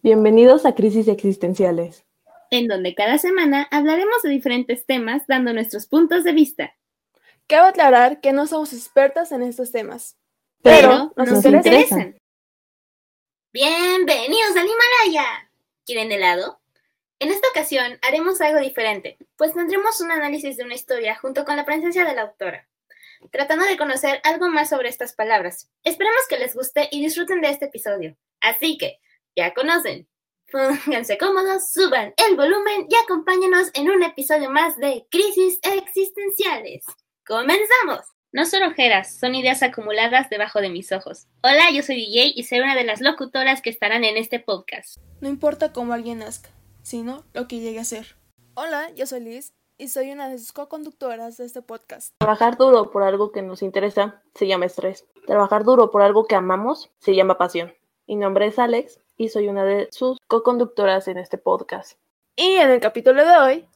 Bienvenidos a Crisis Existenciales, en donde cada semana hablaremos de diferentes temas dando nuestros puntos de vista. Cabe aclarar que no somos expertas en estos temas, pero, nos, interesan. Bienvenidos al Himalaya. ¿Quieren helado? En esta ocasión haremos algo diferente, pues tendremos un análisis de una historia junto con la presencia de la autora, tratando de conocer algo más sobre estas palabras. Esperamos que les guste y disfruten de este episodio. Así que, ya conocen. Pónganse cómodos, suban el volumen y acompáñenos en un episodio más de Crisis Existenciales. ¡Comenzamos! No son ojeras, son ideas acumuladas debajo de mis ojos. Hola, yo soy DJ y soy una de las locutoras que estarán en este podcast. No importa cómo alguien nazca, sino lo que llegue a ser. Hola, yo soy Liz y soy una de sus co-conductoras de este podcast. Trabajar duro por algo que nos interesa se llama estrés. Trabajar duro por algo que amamos se llama pasión. Mi nombre es Alex y soy una de sus co-conductoras en este podcast. Y en el capítulo de hoy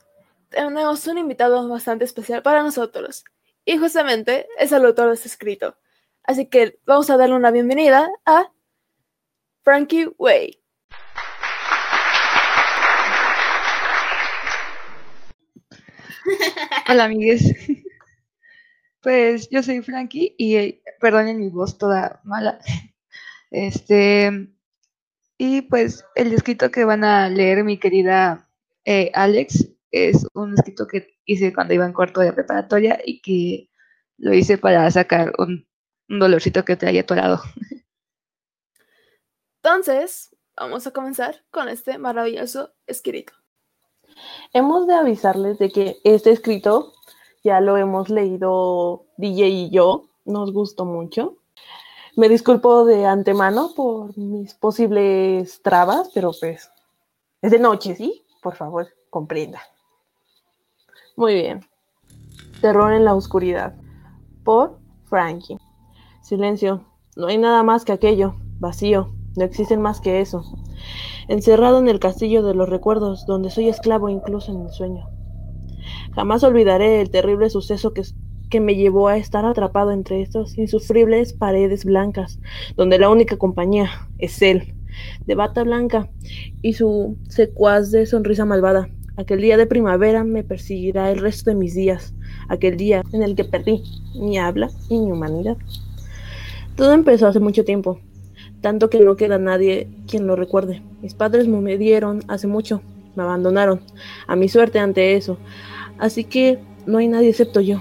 tenemos un invitado bastante especial para nosotros. Y justamente es el autor de este escrito. Así que vamos a darle una bienvenida a Frankie Way. Hola amigues. Pues yo soy Frankie y eh, perdonen mi voz toda mala. Este, y pues el escrito que van a leer mi querida eh, Alex es un escrito que hice cuando iba en cuarto de preparatoria y que lo hice para sacar un, dolorcito que traía atorado. Entonces, vamos a comenzar con este maravilloso escrito. Hemos de avisarles de que este escrito ya lo hemos leído DJ y yo, nos gustó mucho. Me disculpo de antemano por mis posibles trabas, pero pues es de noche, ¿sí? Por favor, comprenda. Muy bien. Terror en la oscuridad. Por Frankie. Silencio. No hay nada más que aquello. Vacío. No existen más que eso. Encerrado en el castillo de los recuerdos, donde soy esclavo incluso en el sueño. Jamás olvidaré el terrible suceso que que me llevó a estar atrapado entre estas insufribles paredes blancas, donde la única compañía es él, de bata blanca y su secuaz de sonrisa malvada. Aquel día de primavera me perseguirá el resto de mis días, aquel día en el que perdí mi habla y mi humanidad. Todo empezó hace mucho tiempo, tanto que no queda nadie quien lo recuerde. Mis padres me dieron hace mucho, me abandonaron, a mi suerte ante eso, así que no hay nadie excepto yo.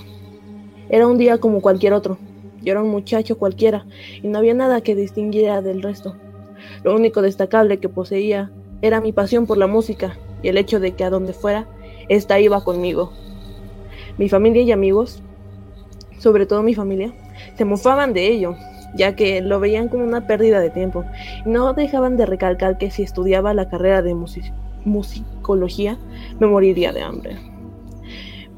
Era un día como cualquier otro. Yo era un muchacho cualquiera y no había nada que distinguiera del resto. Lo único destacable que poseía era mi pasión por la música y el hecho de que a donde fuera, ésta iba conmigo. Mi familia y amigos, sobre todo mi familia, se mofaban de ello, ya que lo veían como una pérdida de tiempo y no dejaban de recalcar que si estudiaba la carrera de musicología me moriría de hambre.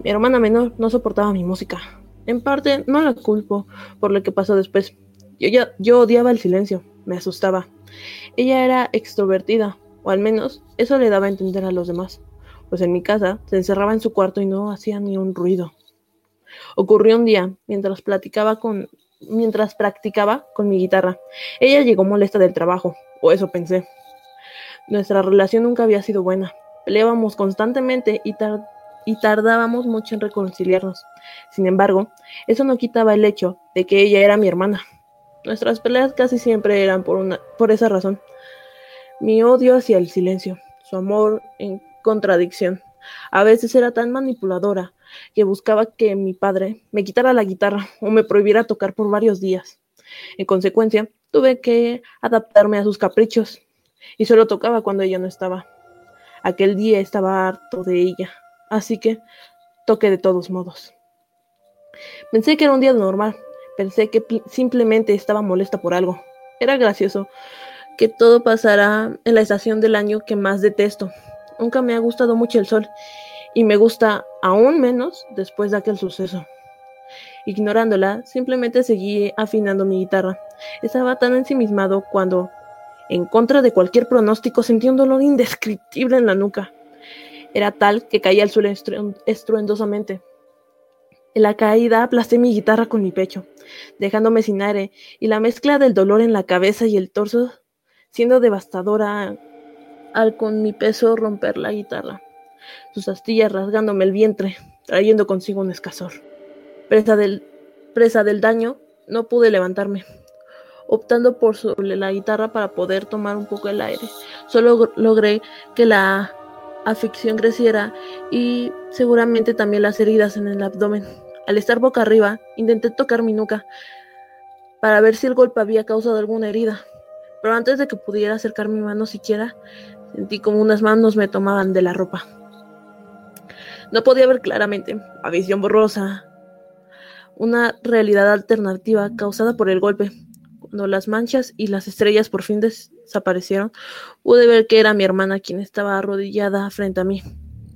Mi hermana menor no soportaba mi música, en parte, no la culpo por lo que pasó después. Yo, ya, yo odiaba el silencio, me asustaba. Ella era extrovertida, o al menos eso le daba a entender a los demás, pues en mi casa se encerraba en su cuarto y no hacía ni un ruido. Ocurrió un día, mientras platicaba con mientras practicaba con mi guitarra. Ella llegó molesta del trabajo, o eso pensé. Nuestra relación nunca había sido buena. Peleábamos constantemente y, y tardábamos mucho en reconciliarnos. Sin embargo, eso no quitaba el hecho de que ella era mi hermana. Nuestras peleas casi siempre eran por, una, por esa razón. Mi odio hacia el silencio, su amor en contradicción. A veces era tan manipuladora que buscaba que mi padre me quitara la guitarra o me prohibiera tocar por varios días. En consecuencia, tuve que adaptarme a sus caprichos y solo tocaba cuando ella no estaba. Aquel día estaba harto de ella, así que toqué de todos modos. Pensé que era un día normal, pensé que simplemente estaba molesta por algo. Era gracioso que todo pasara en la estación del año que más detesto. Nunca me ha gustado mucho el sol y me gusta aún menos después de aquel suceso. Ignorándola, simplemente seguí afinando mi guitarra. Estaba tan ensimismado cuando, en contra de cualquier pronóstico, sentí un dolor indescriptible en la nuca. Era tal que caía al suelo estruendosamente. En la caída aplasté mi guitarra con mi pecho, dejándome sin aire, y la mezcla del dolor en la cabeza y el torso siendo devastadora al con mi peso romper la guitarra, sus astillas rasgándome el vientre, trayendo consigo un escasor. Presa del, presa del daño, no pude levantarme, optando por sobre la guitarra para poder tomar un poco el aire. Solo logré que la afición creciera y seguramente también las heridas en el abdomen. Al estar boca arriba, intenté tocar mi nuca para ver si el golpe había causado alguna herida, pero antes de que pudiera acercar mi mano siquiera, sentí como unas manos me tomaban de la ropa. No podía ver claramente, a visión borrosa, una realidad alternativa causada por el golpe. Cuando las manchas y las estrellas por fin desaparecieron, pude ver que era mi hermana quien estaba arrodillada frente a mí.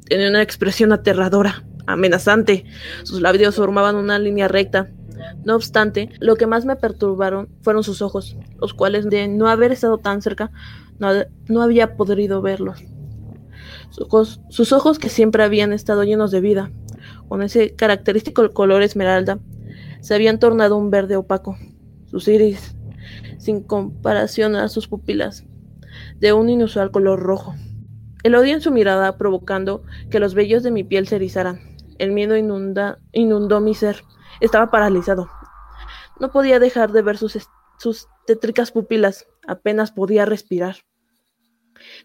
Tenía una expresión aterradora, amenazante. Sus labios formaban una línea recta. No obstante, lo que más me perturbaron fueron sus ojos, los cuales de no haber estado tan cerca, no, no había podido verlos. Sus sus ojos que siempre habían estado llenos de vida, con ese característico color esmeralda, se habían tornado un verde opaco. Sus iris, sin comparación a sus pupilas, de un inusual color rojo. El odio en su mirada provocando que los vellos de mi piel se erizaran. El miedo inundó mi ser. Estaba paralizado. No podía dejar de ver sus, sus tétricas pupilas. Apenas podía respirar.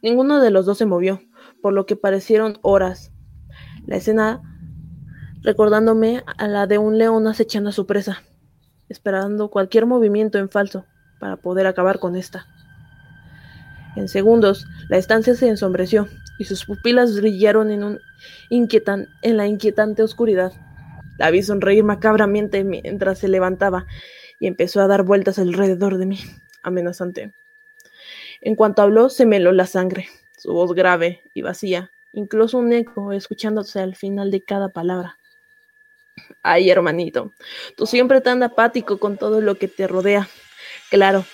Ninguno de los dos se movió, por lo que parecieron horas. La escena recordándome a la de un león acechando a su presa, esperando cualquier movimiento en falso para poder acabar con esta. En segundos, la estancia se ensombreció y sus pupilas brillaron en, un en la inquietante oscuridad. La vi sonreír macabramente mientras se levantaba y empezó a dar vueltas alrededor de mí, amenazante. En cuanto habló, se me heló la sangre, su voz grave y vacía, incluso un eco escuchándose al final de cada palabra. Ay, hermanito, tú siempre tan apático con todo lo que te rodea. Claro,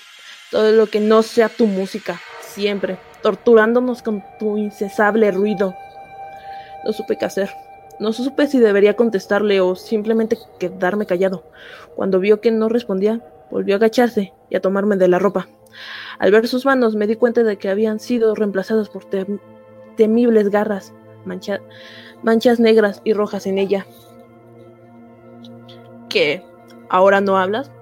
todo lo que no sea tu música, siempre, torturándonos con tu incesable ruido. No supe qué hacer. No supe si debería contestarle o simplemente quedarme callado. Cuando vio que no respondía, volvió a agacharse y a tomarme de la ropa. Al ver sus manos me di cuenta de que habían sido reemplazadas por tem temibles garras, mancha manchas negras y rojas en ella. ¿Qué? ¿Ahora no hablas?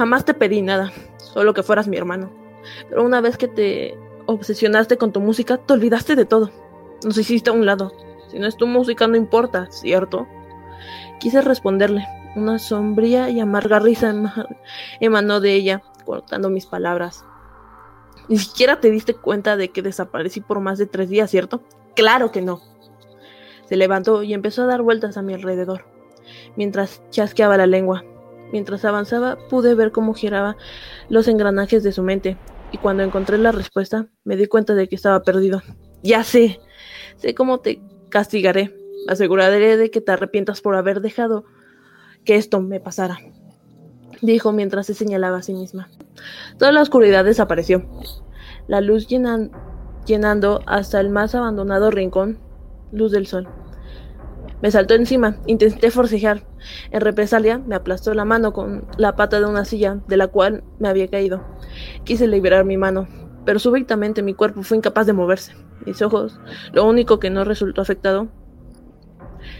Jamás te pedí nada, solo que fueras mi hermano. Pero una vez que te obsesionaste con tu música, te olvidaste de todo. Nos hiciste a un lado. Si no es tu música, no importa, ¿cierto? Quise responderle. Una sombría y amarga risa emanó de ella, cortando mis palabras. Ni siquiera te diste cuenta de que desaparecí por más de tres días, ¿cierto? Claro que no. Se levantó y empezó a dar vueltas a mi alrededor, mientras chasqueaba la lengua. Mientras avanzaba, pude ver cómo giraba los engranajes de su mente, y cuando encontré la respuesta, me di cuenta de que estaba perdido. Ya sé, sé cómo te castigaré. Aseguraré de que te arrepientas por haber dejado que esto me pasara, dijo mientras se señalaba a sí misma. Toda la oscuridad desapareció. La luz llenan, llenando hasta el más abandonado rincón, luz del sol. Me saltó encima, intenté forcejear. En represalia, me aplastó la mano con la pata de una silla de la cual me había caído. Quise liberar mi mano, pero súbitamente mi cuerpo fue incapaz de moverse. Mis ojos, lo único que no resultó afectado,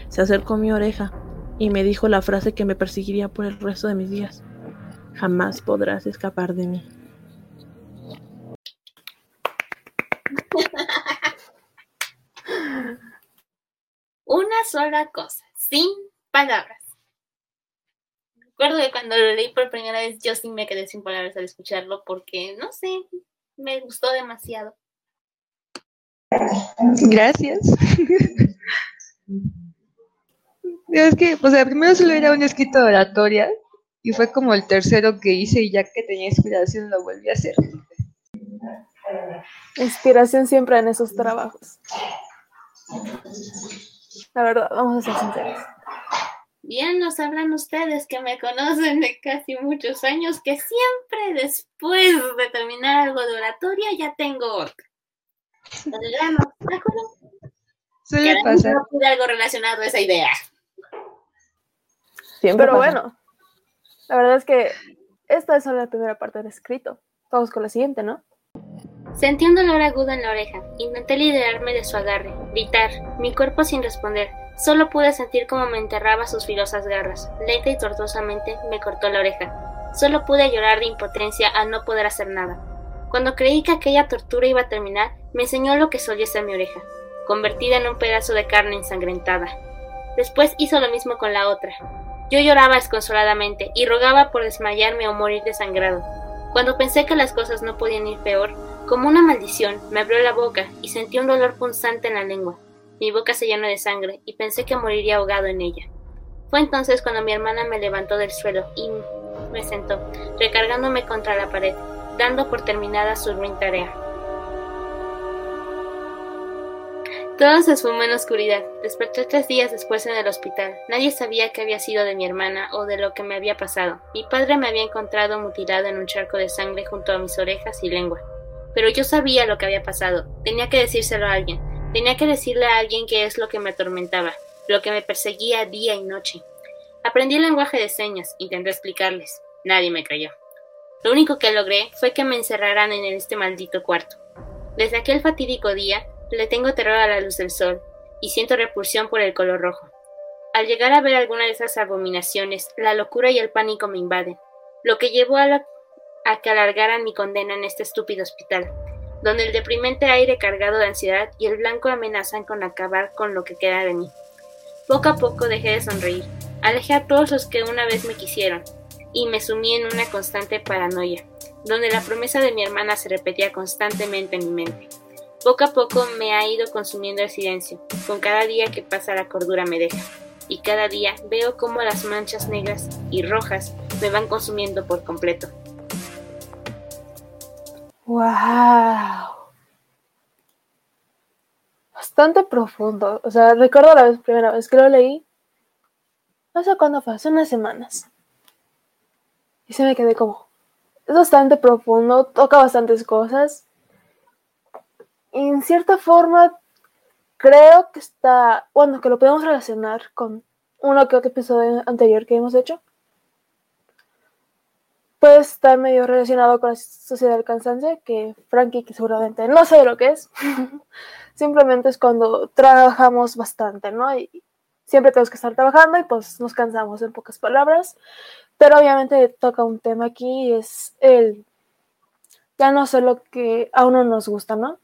se acercó a mi oreja y me dijo la frase que me perseguiría por el resto de mis días. Jamás podrás escapar de mí. Una sola cosa, sin palabras. Recuerdo que cuando lo leí por primera vez yo sí me quedé sin palabras al escucharlo porque, no sé, me gustó demasiado. Gracias. es que, o sea, primero solo era un escrito de oratoria y fue como el tercero que hice y ya que tenía inspiración lo volví a hacer. Inspiración siempre en esos trabajos. La verdad, vamos a ser sinceros. Bien nos hablan ustedes que me conocen de casi muchos años que siempre después de terminar algo de oratoria ya tengo ya no, ¿de acuerdo? Suele Que pasar. no pude algo relacionado a esa idea. Siempre Pero pasa. bueno, la verdad es que esta es solo la primera parte del escrito. Vamos con la siguiente, ¿no? Sentí un dolor agudo en la oreja. Intenté liderarme de su agarre, gritar, mi cuerpo sin responder. Solo pude sentir cómo me enterraba sus filosas garras. Lenta y tortuosamente me cortó la oreja. Solo pude llorar de impotencia al no poder hacer nada. Cuando creí que aquella tortura iba a terminar, me enseñó lo que solía ser mi oreja, convertida en un pedazo de carne ensangrentada. Después hizo lo mismo con la otra. Yo lloraba desconsoladamente y rogaba por desmayarme o morir desangrado. Cuando pensé que las cosas no podían ir peor, como una maldición, me abrió la boca y sentí un dolor punzante en la lengua. Mi boca se llenó de sangre y pensé que moriría ahogado en ella. Fue entonces cuando mi hermana me levantó del suelo y me sentó, recargándome contra la pared, dando por terminada su ruin tarea. Todo se esfumó en oscuridad. Desperté tres días después en el hospital. Nadie sabía qué había sido de mi hermana o de lo que me había pasado. Mi padre me había encontrado mutilado en un charco de sangre junto a mis orejas y lengua. Pero yo sabía lo que había pasado. Tenía que decírselo a alguien. Tenía que decirle a alguien qué es lo que me atormentaba, lo que me perseguía día y noche. Aprendí el lenguaje de señas, intenté explicarles. Nadie me creyó. Lo único que logré fue que me encerraran en este maldito cuarto. Desde aquel fatídico día, le tengo terror a la luz del sol y siento repulsión por el color rojo. Al llegar a ver alguna de esas abominaciones, la locura y el pánico me invaden, lo que llevó a, a que alargaran mi condena en este estúpido hospital, donde el deprimente aire cargado de ansiedad y el blanco amenazan con acabar con lo que queda de mí. Poco a poco dejé de sonreír, alejé a todos los que una vez me quisieron, y me sumí en una constante paranoia, donde la promesa de mi hermana se repetía constantemente en mi mente. Poco a poco me ha ido consumiendo el silencio. Con cada día que pasa la cordura me deja. Y cada día veo cómo las manchas negras y rojas me van consumiendo por completo. ¡Wow! Bastante profundo. O sea, recuerdo la primera vez que lo leí. No sé cuándo fue, hace unas semanas. Y se me quedé como. Es bastante profundo, toca bastantes cosas en cierta forma, creo que está, bueno, que lo podemos relacionar con uno que otro episodio anterior que hemos hecho. Puede estar medio relacionado con la sociedad del cansancio, que Frankie, que seguramente no sé lo que es, simplemente es cuando trabajamos bastante, ¿no? Y siempre tenemos que estar trabajando y pues nos cansamos en pocas palabras. Pero obviamente toca un tema aquí y es el ya no sé lo que a uno nos gusta, ¿no?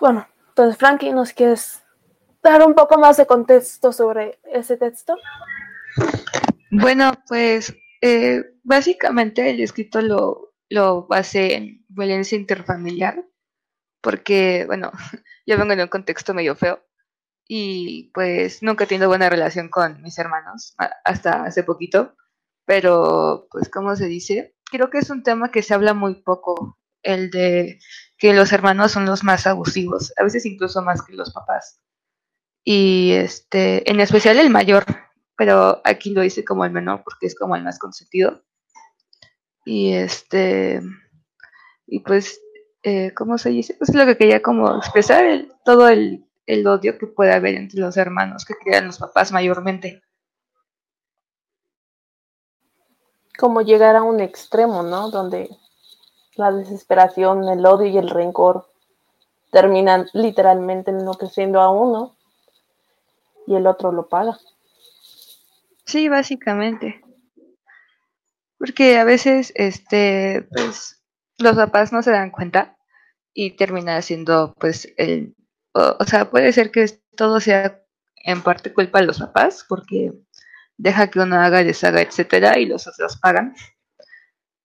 Bueno, entonces Frankie, ¿nos quieres dar un poco más de contexto sobre ese texto? Bueno, pues eh, básicamente el escrito lo, lo basé en violencia interfamiliar, porque, bueno, yo vengo en un contexto medio feo y pues nunca he tenido buena relación con mis hermanos, hasta hace poquito, pero pues, ¿cómo se dice? Creo que es un tema que se habla muy poco el de que los hermanos son los más abusivos, a veces incluso más que los papás. Y este, en especial el mayor, pero aquí lo hice como el menor porque es como el más consentido. Y este, y pues, eh, ¿cómo se dice? Pues lo que quería como expresar todo el, el odio que puede haber entre los hermanos que crean los papás mayormente. Como llegar a un extremo, ¿no? Donde la desesperación, el odio y el rencor terminan literalmente enloqueciendo a uno y el otro lo paga. Sí, básicamente. Porque a veces, este, pues, los papás no se dan cuenta y termina siendo, pues, el, o, sea, puede ser que todo sea en parte culpa de los papás, porque deja que uno haga, deshaga, etcétera, y los otros pagan.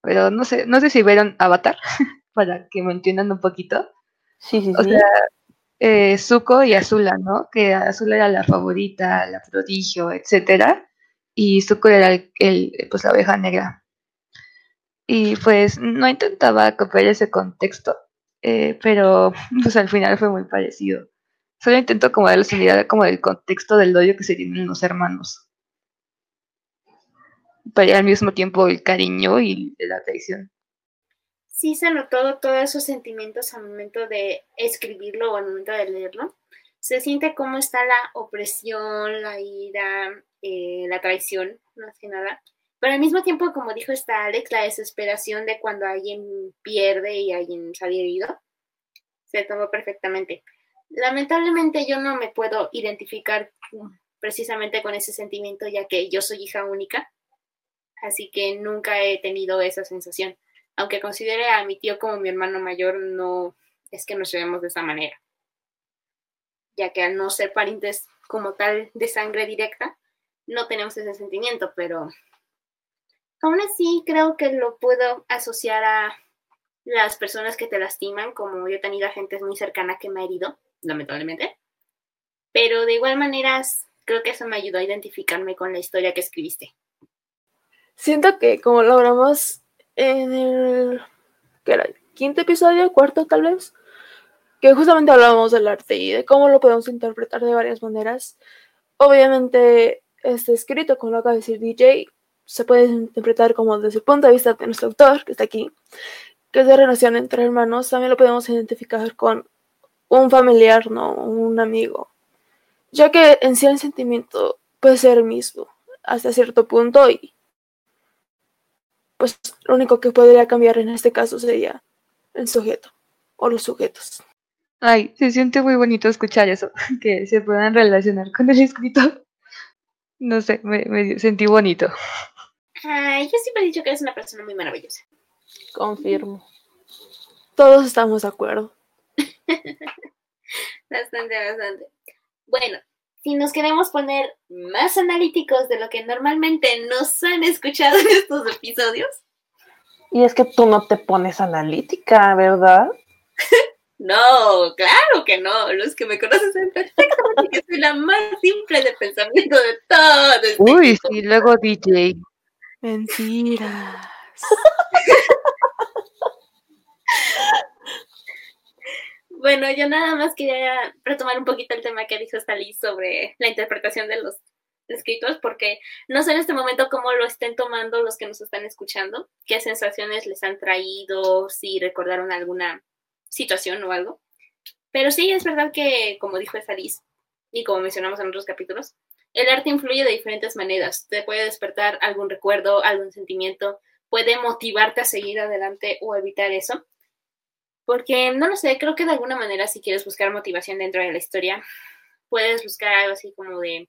Pero no sé, no sé si vieron Avatar, para que me entiendan un poquito. Sí, sí, o sea, eh, Zuko y Azula, ¿no? Que Azula era la favorita, la prodigio, etcétera, y Zuko era el, pues la oveja negra. Y pues no intentaba copiar ese contexto, eh, pero pues al final fue muy parecido. Solo intento como dar la como del contexto del odio que se tienen los hermanos pero al mismo tiempo el cariño y la traición. Sí se notó todos esos sentimientos al momento de escribirlo o al momento de leerlo. Se siente cómo está la opresión, la ira, eh, la traición, más que nada. Pero al mismo tiempo, como dijo esta Alex, la desesperación de cuando alguien pierde y alguien sale herido, se tomó perfectamente. Lamentablemente yo no me puedo identificar precisamente con ese sentimiento, ya que yo soy hija única, así que nunca he tenido esa sensación. Aunque considere a mi tío como mi hermano mayor, no es que nos llevemos de esa manera, ya que al no ser parientes como tal de sangre directa, no tenemos ese sentimiento, pero aún así creo que lo puedo asociar a las personas que te lastiman, como yo he tenido a gente muy cercana que me ha herido, lamentablemente. Pero de igual manera, creo que eso me ayudó a identificarme con la historia que escribiste. Siento que como logramos en el ¿qué era? quinto episodio, cuarto tal vez, que justamente hablábamos del arte y de cómo lo podemos interpretar de varias maneras. Obviamente, este escrito, como lo acaba de decir DJ, se puede interpretar como desde el punto de vista de nuestro autor, que está aquí, que es de relación entre hermanos, también lo podemos identificar con un familiar, no un amigo, ya que en sí el sentimiento puede ser el mismo hasta cierto punto y pues lo único que podría cambiar en este caso sería el sujeto o los sujetos. Ay, se siente muy bonito escuchar eso, que se puedan relacionar con el escritor. No sé, me, me sentí bonito. Ay, yo siempre he dicho que eres una persona muy maravillosa. Confirmo. Todos estamos de acuerdo. bastante, bastante. Bueno, si nos queremos poner más analíticos de lo que normalmente nos han escuchado en estos episodios. Y es que tú no te pones analítica, ¿verdad? no, claro que no. Los que me conocen saben perfectamente que soy la más simple de pensamiento de todo. Este Uy, sí, luego DJ. Mentiras. Bueno, yo nada más quería retomar un poquito el tema que dijo Stalin sobre la interpretación de los escritos, porque no sé en este momento cómo lo estén tomando los que nos están escuchando, qué sensaciones les han traído, si recordaron alguna situación o algo. Pero sí, es verdad que, como dijo Stalin, y como mencionamos en otros capítulos, el arte influye de diferentes maneras. Te puede despertar algún recuerdo, algún sentimiento, puede motivarte a seguir adelante o evitar eso. Porque, no lo sé, creo que de alguna manera si quieres buscar motivación dentro de la historia, puedes buscar algo así como de,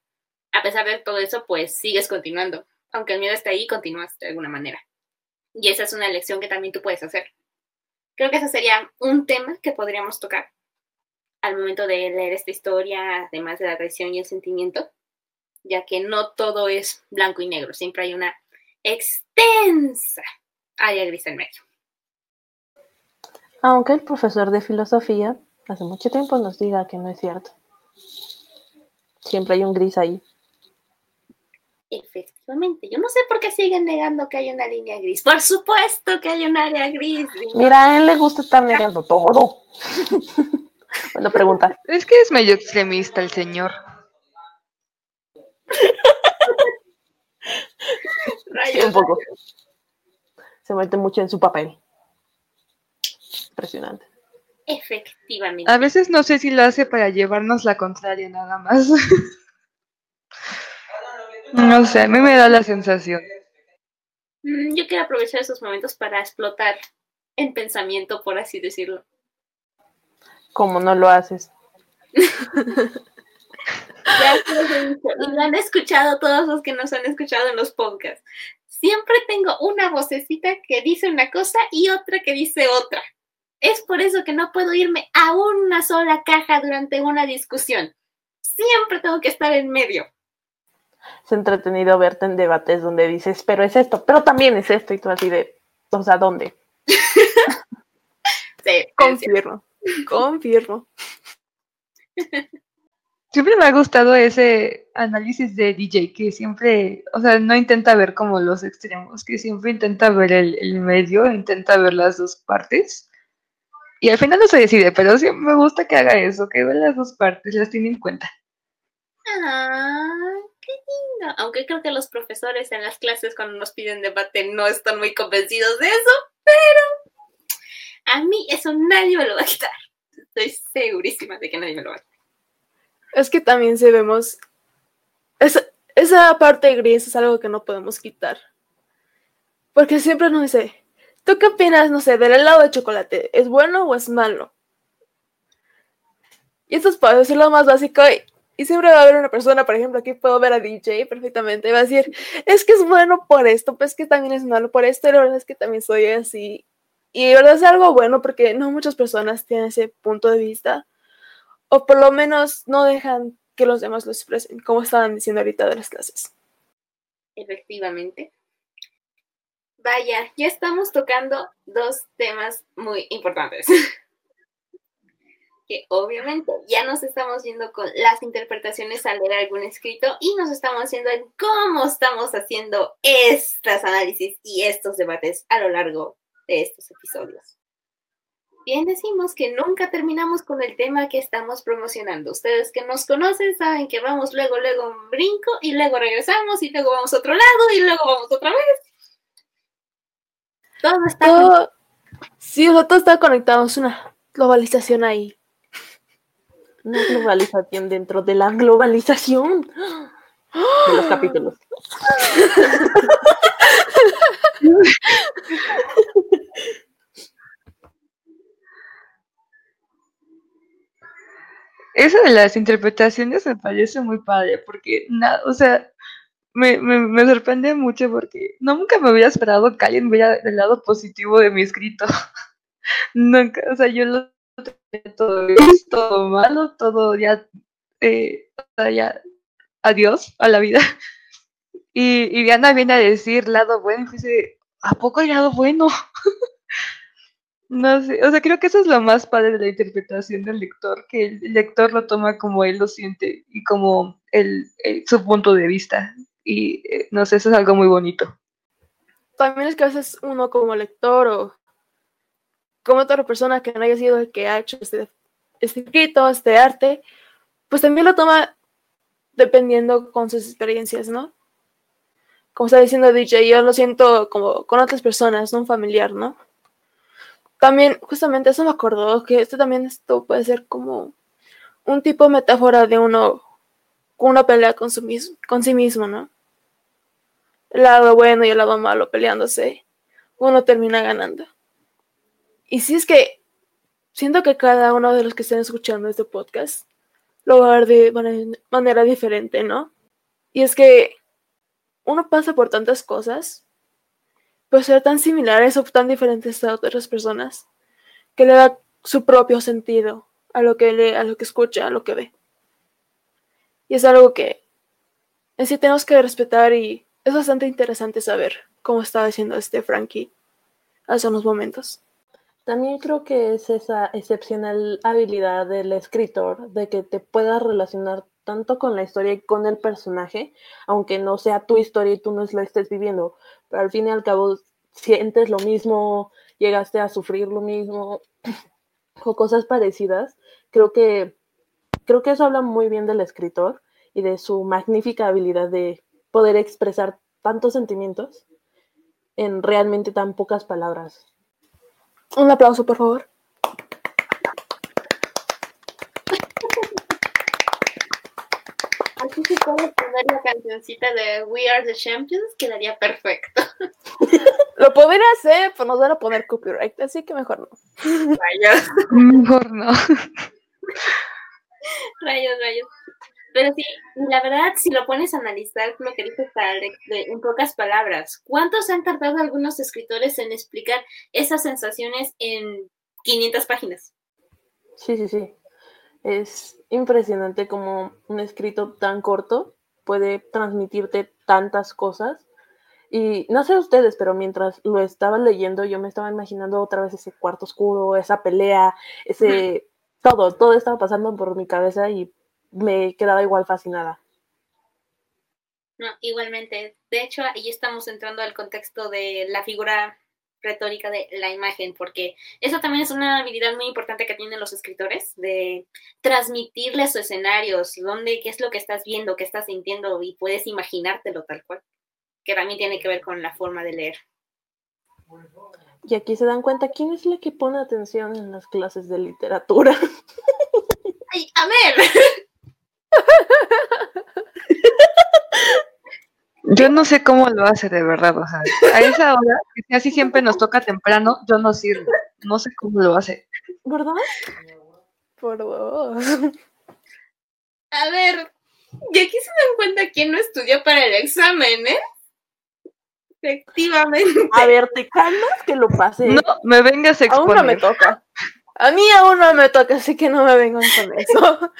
a pesar de todo eso, pues sigues continuando. Aunque el miedo está ahí, continúas de alguna manera. Y esa es una elección que también tú puedes hacer. Creo que ese sería un tema que podríamos tocar al momento de leer esta historia, además de la traición y el sentimiento, ya que no todo es blanco y negro, siempre hay una extensa área gris en medio. Aunque el profesor de filosofía hace mucho tiempo nos diga que no es cierto. Siempre hay un gris ahí. Efectivamente, yo no sé por qué siguen negando que hay una línea gris. Por supuesto que hay un área gris. Mira, a él le gusta estar negando todo. bueno, pregunta. Es que es medio extremista el señor. Sí, un poco. Se mete mucho en su papel. Impresionante. Efectivamente. A veces no sé si lo hace para llevarnos la contraria nada más. no sé, a mí me da la sensación. Mm, Yo quiero aprovechar esos momentos para explotar en pensamiento, por así decirlo. ¿Cómo no lo haces? Ya se los he dicho, y lo han escuchado todos los que nos han escuchado en los podcasts. Siempre tengo una vocecita que dice una cosa y otra que dice otra. Es por eso que no puedo irme a una sola caja durante una discusión. Siempre tengo que estar en medio. Es entretenido verte en debates donde dices, pero es esto, pero también es esto, y tú así de, o sea, ¿dónde? Sí, Confirmo. Confirmo. Siempre me ha gustado ese análisis de DJ, que siempre, o sea, no intenta ver como los extremos, que siempre intenta ver el, el medio, intenta ver las dos partes. Y al final no se decide, pero sí me gusta que haga eso, que ve las dos partes, las tiene en cuenta. Ah, qué lindo. Aunque creo que los profesores en las clases cuando nos piden debate no están muy convencidos de eso, pero a mí eso nadie me lo va a quitar. Estoy segurísima de que nadie me lo va a quitar. Es que también si vemos. Esa, esa parte gris es algo que no podemos quitar. Porque siempre nos dice, ¿tú qué opinas, no sé, del helado de chocolate? ¿Es bueno o es malo? Y esto es para decir lo más básico. Y, siempre va a haber una persona, por ejemplo, aquí puedo ver a DJ perfectamente, y va a decir, es que es bueno por esto, pues que también es malo por esto, y la verdad es que también soy así. Y la verdad es algo bueno porque no muchas personas tienen ese punto de vista, o por lo menos no dejan que los demás lo expresen, como estaban diciendo ahorita de las clases. Efectivamente. Vaya, ya estamos tocando dos temas muy importantes. que obviamente ya nos estamos yendo con las interpretaciones al leer algún escrito y nos estamos haciendo en cómo estamos haciendo estos análisis y estos debates a lo largo de estos episodios. Bien decimos que nunca terminamos con el tema que estamos promocionando. Ustedes que nos conocen saben que vamos luego, luego un brinco y luego regresamos y luego vamos a otro lado y luego vamos otra vez. Todo está... Todo, sí, o sea, todo está conectado, es una globalización ahí. Una globalización dentro de la globalización de los capítulos. Eso de las interpretaciones me parece muy padre, porque, nada, o sea, me, me, me sorprende mucho porque nunca me hubiera esperado que alguien vea el lado positivo de mi escrito. nunca, o sea, yo lo tenía todo todo malo, todo ya, eh, ya, adiós a la vida. Y, y Diana viene a decir lado bueno, y dice, ¿a poco hay lado bueno? No sé, o sea, creo que eso es lo más padre de la interpretación del lector, que el lector lo toma como él lo siente y como el- su punto de vista. Y eh, no sé, eso es algo muy bonito. También es que a veces uno como lector o como otra persona que no haya sido el que ha hecho este, este escrito, este arte, pues también lo toma dependiendo con sus experiencias, ¿no? Como está diciendo DJ, yo lo siento como con otras personas, no un familiar, ¿no? También, justamente eso me acordó que esto también esto puede ser como un tipo de metáfora de uno con una pelea con, su con sí mismo, ¿no? El lado bueno y el lado malo peleándose, uno termina ganando. Y si es que siento que cada uno de los que estén escuchando este podcast lo va a ver de mane- manera diferente, ¿no? Y es que uno pasa por tantas cosas, puede ser tan similares o tan diferentes a otras personas, que le da su propio sentido a lo que lee, a lo que escucha, a lo que ve. Y es algo que en sí tenemos que respetar y es bastante interesante saber cómo estaba diciendo este Frankie hace unos momentos. También creo que es esa excepcional habilidad del escritor de que te puedas relacionar tanto con la historia y con el personaje, aunque no sea tu historia y tú no la estés viviendo, pero al fin y al cabo sientes lo mismo, llegaste a sufrir lo mismo o cosas parecidas. Creo que creo que eso habla muy bien del escritor y de su magnífica habilidad de poder expresar tantos sentimientos en realmente tan pocas palabras. Un aplauso, por favor. Aquí si puedes poner la cancioncita de We Are the Champions, quedaría perfecto. Lo podría hacer, pero nos van a poner copyright, así que mejor no. Rayos, Mejor no. rayos, rayos. Pero sí, la verdad, si lo pones a analizar lo que dice Alex de- en pocas palabras, ¿cuántos han tardado algunos escritores en explicar esas sensaciones en 500 páginas? Sí, sí, sí. Es impresionante como un escrito tan corto puede transmitirte tantas cosas. Y no sé ustedes, pero mientras lo estaba leyendo, yo me estaba imaginando otra vez ese cuarto oscuro, esa pelea, ese todo, todo estaba pasando por mi cabeza y me quedaba igual fascinada. No, igualmente. De hecho, ahí estamos entrando al contexto de la figura retórica de la imagen, porque eso también es una habilidad muy importante que tienen los escritores, de transmitirle sus escenarios, dónde, qué es lo que estás viendo, qué estás sintiendo, y puedes imaginártelo tal cual, que también tiene que ver con la forma de leer. Y aquí se dan cuenta quién es la que pone atención en las clases de literatura. ¡Ay, a ver! Yo no sé cómo lo hace de verdad, o sea, a esa hora, que casi siempre nos toca temprano, yo no sirvo. No sé cómo lo hace. ¿Verdad? Por favor. A ver, y aquí se dan cuenta quién no estudió para el examen, ¿eh? Efectivamente. A ver, ¿te calmas que lo pase? No me vengas a Aún no me exponer. toca. A mí aún no me toca, así que no me vengan con eso.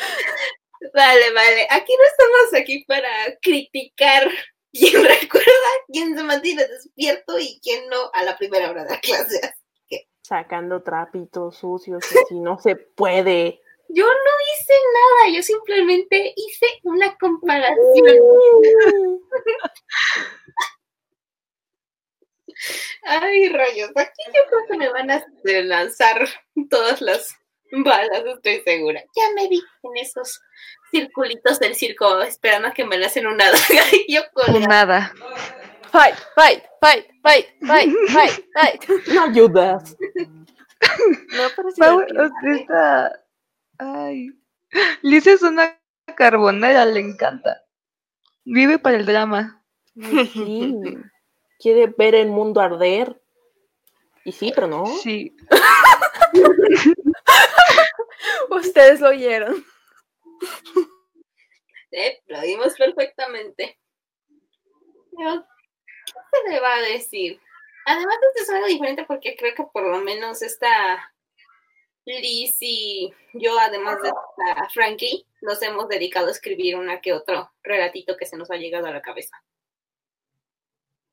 Vale, vale. Aquí no estamos aquí para criticar quién recuerda, quién se mantiene despierto y quién no a la primera hora de la clase. Sacando trapitos sucios, así no se puede. Yo no hice nada, yo simplemente hice una comparación. Ay, rayos, aquí yo creo que me van a lanzar todas las balas, estoy segura. Ya me vi en esos circulitos del circo esperando a que me lancen una daga y yo con Nada. Fight, fight, fight, fight, fight, fight, fight. No ayudas. No, pero sí sea, está- Ay. Liz es una carbonera, le encanta. Vive para el drama. Sí. Quiere ver el mundo arder. Y sí, pero no. Sí. Ustedes lo oyeron. Eh, lo vimos perfectamente. ¿qué se le va a decir? Además, esto es algo diferente porque creo que por lo menos esta Liz y yo, además de esta Frankie, nos hemos dedicado a escribir una que otro relatito que se nos ha llegado a la cabeza.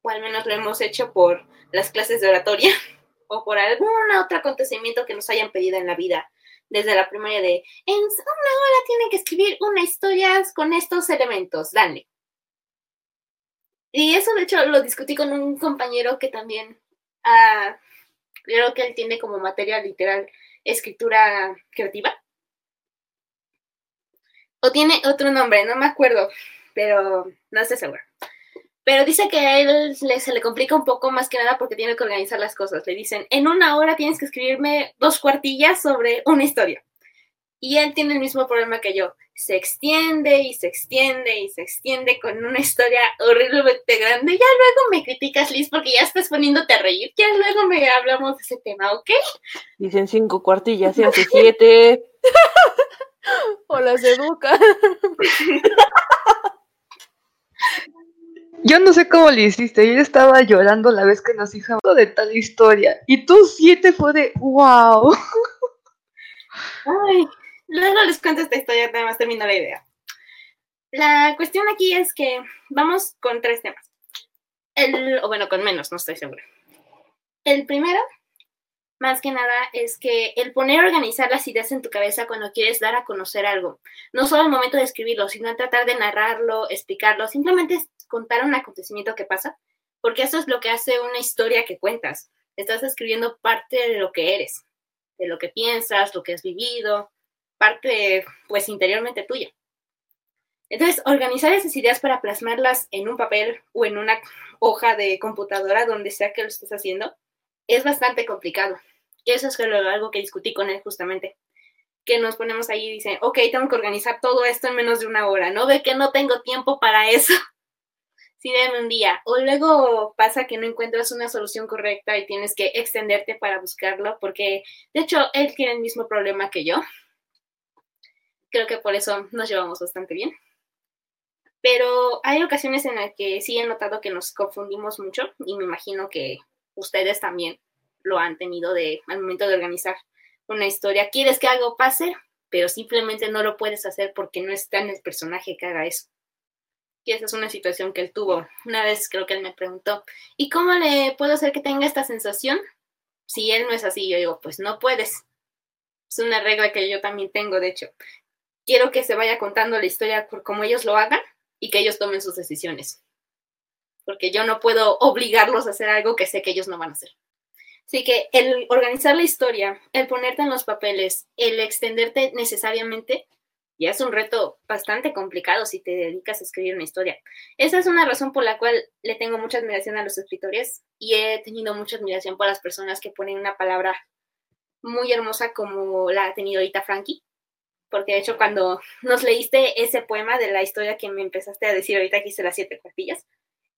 O al menos lo hemos hecho por las clases de oratoria o por algún otro acontecimiento que nos hayan pedido en la vida desde la primaria de en una hora tienen que escribir una historia con estos elementos, dale. Y eso de hecho lo discutí con un compañero que también ah, creo que él tiene como material literal escritura creativa. O tiene otro nombre, no me acuerdo, pero no estoy segura. Pero dice que a él le- se le complica un poco más que nada porque tiene que organizar las cosas. Le dicen, en una hora tienes que escribirme dos cuartillas sobre una historia. Y él tiene el mismo problema que yo. Se extiende y se extiende y se extiende con una historia horriblemente grande. Ya luego me criticas, Liz, porque ya estás poniéndote a reír. Ya luego me hablamos de ese tema, ¿ok? Dicen cinco cuartillas, se hace siete. O las educa. Yo no sé cómo le hiciste. Yo estaba llorando la vez que nos dijimos de tal historia. Y tú siete fue de wow. Ay, luego les cuento esta historia, nada más termino la idea. La cuestión aquí es que vamos con tres temas. El, o bueno, con menos, no estoy segura. El primero, más que nada, es que el poner a organizar las ideas en tu cabeza cuando quieres dar a conocer algo. No solo al momento de escribirlo, sino tratar de narrarlo, explicarlo, simplemente contar un acontecimiento que pasa, porque eso es lo que hace una historia que cuentas. Estás escribiendo parte de lo que eres de lo que piensas, lo que has vivido, parte pues interiormente tuya. Entonces, organizar esas ideas para plasmarlas en un papel o en una hoja de computadora, donde sea que lo estés haciendo, es bastante complicado. Eso es algo que discutí con él justamente. Que nos ponemos ahí y dicen, ok, tengo que organizar todo esto en menos de una hora, ¿no? Ve que no tengo tiempo para eso. Sí, denme un día. O luego pasa que no encuentras una solución correcta y tienes que extenderte para buscarlo, porque de hecho él tiene el mismo problema que yo. Creo que por eso nos llevamos bastante bien. Pero hay ocasiones en las que sí he notado que nos confundimos mucho y me imagino que ustedes también lo han tenido de, al momento de organizar una historia. Quieres que algo pase, pero simplemente no lo puedes hacer porque no está en el personaje que haga eso. Y esa es una situación que él tuvo. Una vez creo que él me preguntó, ¿y cómo le puedo hacer que tenga esta sensación? Si él no es así, yo digo, pues no puedes. Es una regla que yo también tengo, de hecho. Quiero que se vaya contando la historia por cómo ellos lo hagan y que ellos tomen sus decisiones. Porque yo no puedo obligarlos a hacer algo que sé que ellos no van a hacer. Así que el organizar la historia, el ponerte en los papeles, el extenderte necesariamente, ya es un reto bastante complicado si te dedicas a escribir una historia. Esa es una razón por la cual le tengo mucha admiración a los escritores y he tenido mucha admiración por las personas que ponen una palabra muy hermosa como la ha tenido ahorita Frankie. Porque de hecho cuando nos leíste ese poema de la historia que me empezaste a decir ahorita que hice las siete cuartillas,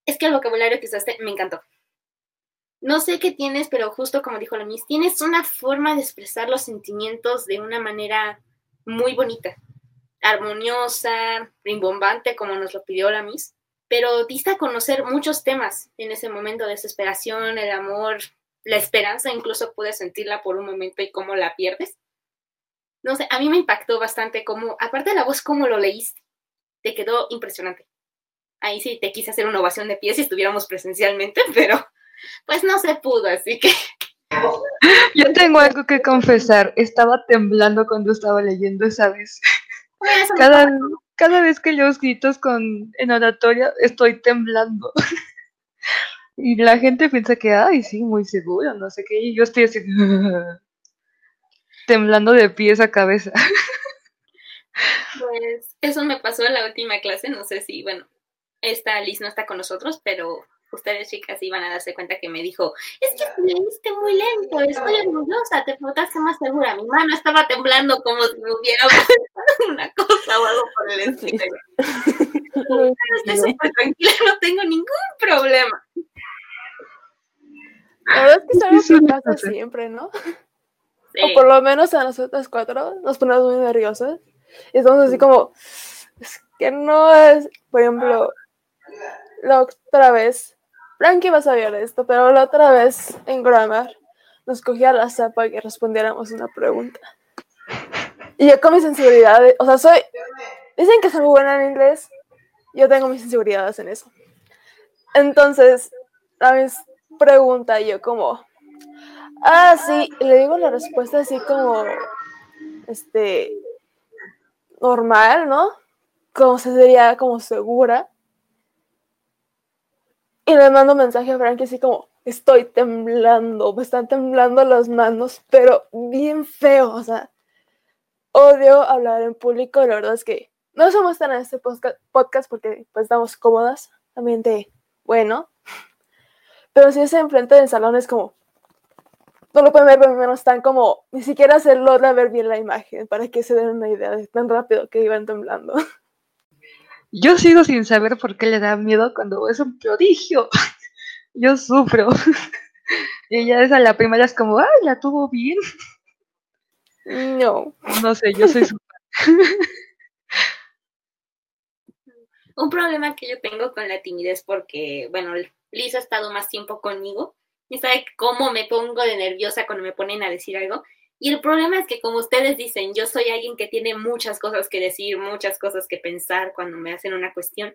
es que el vocabulario que usaste me encantó. No sé qué tienes, pero justo como dijo la Miss, tienes una forma de expresar los sentimientos de una manera muy bonita, armoniosa, rimbombante, como nos lo pidió la Miss, pero diste a conocer muchos temas en ese momento, desesperación, el amor, la esperanza, incluso pude sentirla por un momento y cómo la pierdes. No sé, a mí me impactó bastante cómo, aparte de la voz, cómo lo leíste, te quedó impresionante. Ahí sí te quise hacer una ovación de pie si estuviéramos presencialmente, pero pues no se pudo, así que... Yo tengo algo que confesar. Estaba temblando cuando estaba leyendo esa vez. Cada, cada vez que leo escritos con, en oratoria estoy temblando. Y la gente piensa que, ay, sí, muy seguro, no sé qué. Y yo estoy así, temblando de pies a cabeza. Pues eso me pasó en la última clase. No sé si, bueno, esta Liz no está con nosotros, pero ustedes chicas iban a darse cuenta que me dijo, es que leíste muy lento, estoy orgullosa, te notaste más segura. Mi mano estaba temblando como si me hubiera una cosa o algo por el estilo. estoy súper tranquila, no tengo ningún problema. La verdad es que es algo que pasa siempre, ¿no? Sí. O por lo menos a nosotras cuatro nos ponemos muy nerviosas. Y estamos así como, es que no es, por ejemplo, la otra vez, Frankie va a saber esto, pero la otra vez en Grammar nos cogía la zapa que respondiéramos una pregunta. Y yo con mis inseguridades, o sea, soy, dicen que soy muy buena en inglés, yo tengo mis inseguridades en eso. Entonces, la mis pregunta yo como, ah, sí, le digo la respuesta así como, este, normal, ¿no? Como se sería como segura. Y le mando mensaje a Frankie así como, estoy temblando, me están temblando las manos, pero bien feo, o sea, odio hablar en público, la verdad es que no somos tan en este podcast porque pues estamos cómodas, ambiente bueno, pero si es enfrente del salón es como, no lo pueden ver, pero menos están como, ni siquiera se logra ver bien la imagen para que se den una idea de tan rápido que iban temblando. Yo sigo sin saber por qué le da miedo cuando es un prodigio. Yo sufro. Y ella es a la primera es como, ay, la tuvo bien. No. No sé, yo soy su Un problema que yo tengo con la timidez porque, bueno, Liz ha estado más tiempo conmigo y sabe cómo me pongo de nerviosa cuando me ponen a decir algo. Y el problema es que, como ustedes dicen, yo soy alguien que tiene muchas cosas que decir, muchas cosas que pensar cuando me hacen una cuestión.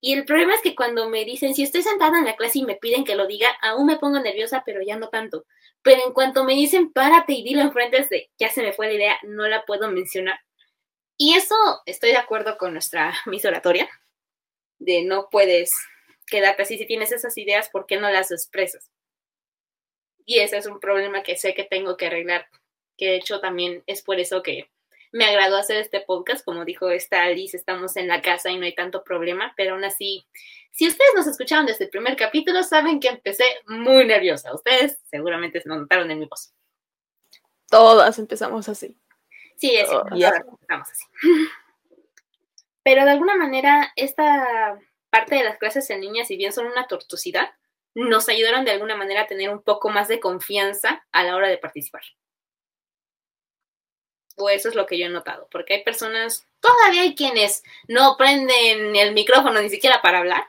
Y el problema es que cuando me dicen, si estoy sentada en la clase y me piden que lo diga, aún me pongo nerviosa, pero ya no tanto. Pero en cuanto me dicen, párate y dilo enfrente de, ya se me fue la idea, no la puedo mencionar. Y eso estoy de acuerdo con nuestra mis oratoria, de no puedes quedarte así. Si tienes esas ideas, ¿por qué no las expresas? Y ese es un problema que sé que tengo que arreglar, que de hecho también es por eso que me agradó hacer este podcast. Como dijo esta Alice, estamos en la casa y no hay tanto problema, pero aún así, si ustedes nos escucharon desde el primer capítulo, saben que empecé muy nerviosa. Ustedes seguramente se notaron en mi voz. Todas empezamos así. Sí, es cierto, Oh, todas empezamos así. Pero de alguna manera, esta parte de las clases en línea, si bien son una tortuosidad, nos ayudaron de alguna manera a tener un poco más de confianza a la hora de participar. O eso es lo que yo he notado, porque hay personas, todavía hay quienes no prenden el micrófono ni siquiera para hablar,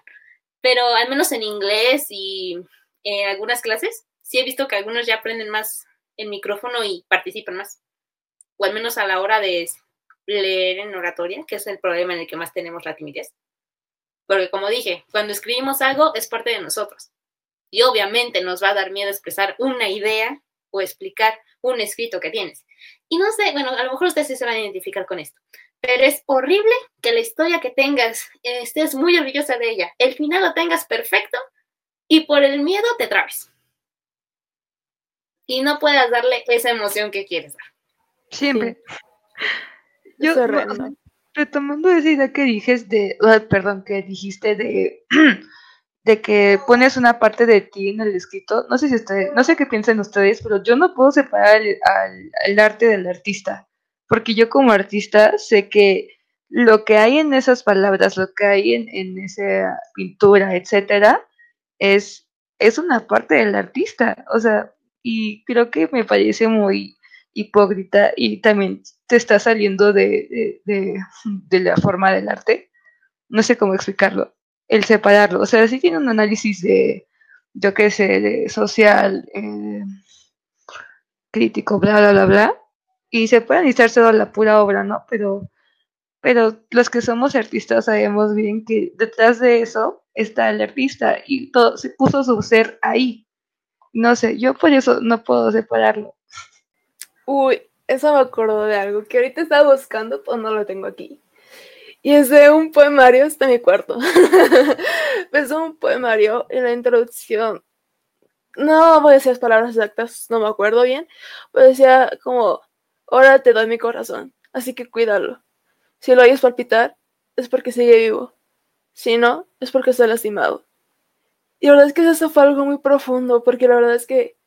pero al menos en inglés y en algunas clases, sí he visto que algunos ya aprenden más el micrófono y participan más. O al menos a la hora de leer en oratoria, que es el problema en el que más tenemos la timidez. Porque como dije, cuando escribimos algo es parte de nosotros. Y obviamente nos va a dar miedo expresar una idea o explicar un escrito que tienes. Y no sé, bueno, a lo mejor ustedes sí se van a identificar con esto, pero es horrible que la historia que tengas estés muy orgullosa de ella, el final lo tengas perfecto y por el miedo te trabes. Y no puedas darle esa emoción que quieres dar. Siempre. Yo, retomando esa idea que dijes de, perdón, que dijiste de, de que pones una parte de ti en el escrito, no sé si ustedes, no sé qué piensan ustedes, pero yo no puedo separar el, al- arte del artista, porque yo como artista sé que lo que hay en esas palabras, lo que hay en, en esa pintura, etcétera, es, es una parte del artista. O sea, y creo que me parece muy hipócrita y también te está saliendo de, de, de, la forma del arte. No sé cómo explicarlo. El separarlo. O sea, sí tiene un análisis de, yo qué sé, de social, eh, crítico, bla, bla, bla, bla. Y se puede analizar toda la pura obra, ¿no? Pero, pero los que somos artistas sabemos bien que detrás de eso está el artista y todo se puso su ser ahí. No sé, yo por eso no puedo separarlo. Uy, eso me acuerdo de algo que ahorita estaba buscando, pues no lo tengo aquí. Y es de un poemario, en mi cuarto. es un poemario en la introducción. No voy a decir las palabras exactas, no me acuerdo bien. Pero decía como, ahora te doy mi corazón, así que cuídalo. Si lo oyes palpitar, es porque sigue vivo. Si no, es porque está lastimado. Y la verdad es que eso fue algo muy profundo, porque la verdad es que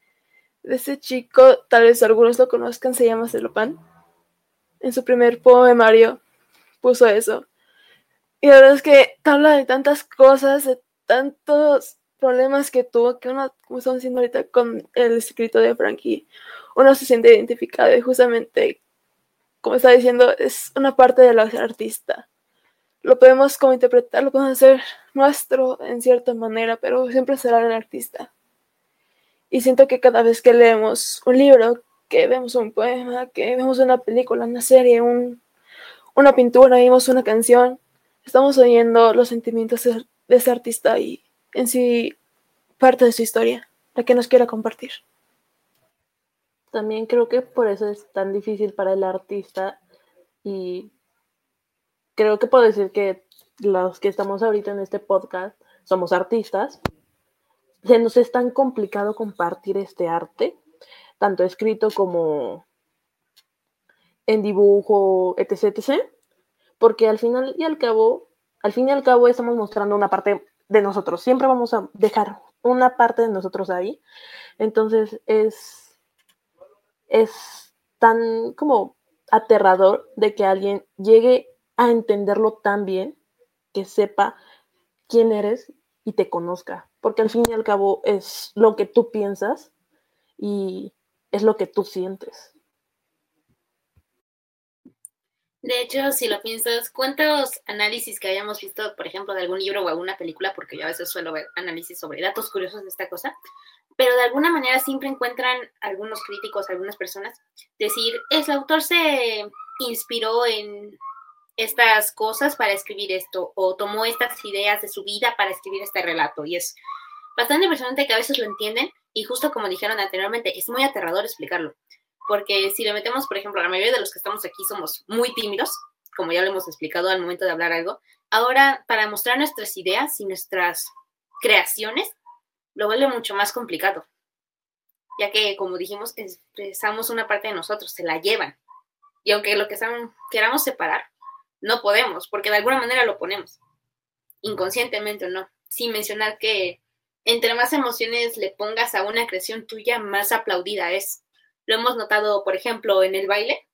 ese chico, tal vez algunos lo conozcan, se llama Celopan. En su primer poemario puso eso. Y la verdad es que habla de tantas cosas, de tantos problemas que tuvo, que uno, como estamos diciendo ahorita con el escrito de Frankie, uno se siente identificado y justamente, como está diciendo, es una parte de la artista. Lo podemos como interpretar, lo podemos hacer nuestro en cierta manera, pero siempre será el artista. Y siento que cada vez que leemos un libro, que vemos un poema, que vemos una película, una serie, un, una pintura, vemos una canción, estamos oyendo los sentimientos de ese artista y en sí parte de su historia, la que nos quiera compartir. También creo que por eso es tan difícil para el artista y creo que puedo decir que los que estamos ahorita en este podcast somos artistas se nos es tan complicado compartir este arte, tanto escrito como en dibujo, etc, porque al final y al cabo, al fin y al cabo estamos mostrando una parte de nosotros, siempre vamos a dejar una parte de nosotros ahí, entonces es, es tan como aterrador de que alguien llegue a entenderlo tan bien, que sepa quién eres y te conozca, porque al fin y al cabo es lo que tú piensas y es lo que tú sientes. De hecho, si lo piensas, ¿cuántos análisis que hayamos visto, por ejemplo, de algún libro o alguna película, porque yo a veces suelo ver análisis sobre datos curiosos de esta cosa, pero de alguna manera siempre encuentran algunos críticos, algunas personas, decir, es el autor se inspiró en estas cosas para escribir esto o tomó estas ideas de su vida para escribir este relato. Y es bastante impresionante que a veces lo entienden y justo como dijeron anteriormente, es muy aterrador explicarlo. Porque si lo metemos, por ejemplo, la mayoría de los que estamos aquí somos muy tímidos, como ya lo hemos explicado al momento de hablar algo. Ahora, para mostrar nuestras ideas y nuestras creaciones, lo vuelve mucho más complicado. Ya que, como dijimos, expresamos una parte de nosotros, se la llevan. Y aunque lo que queramos separar, no podemos, porque de alguna manera lo ponemos, inconscientemente o no, sin mencionar que entre más emociones le pongas a una creación tuya, más aplaudida es. Lo hemos notado, por ejemplo, en el baile,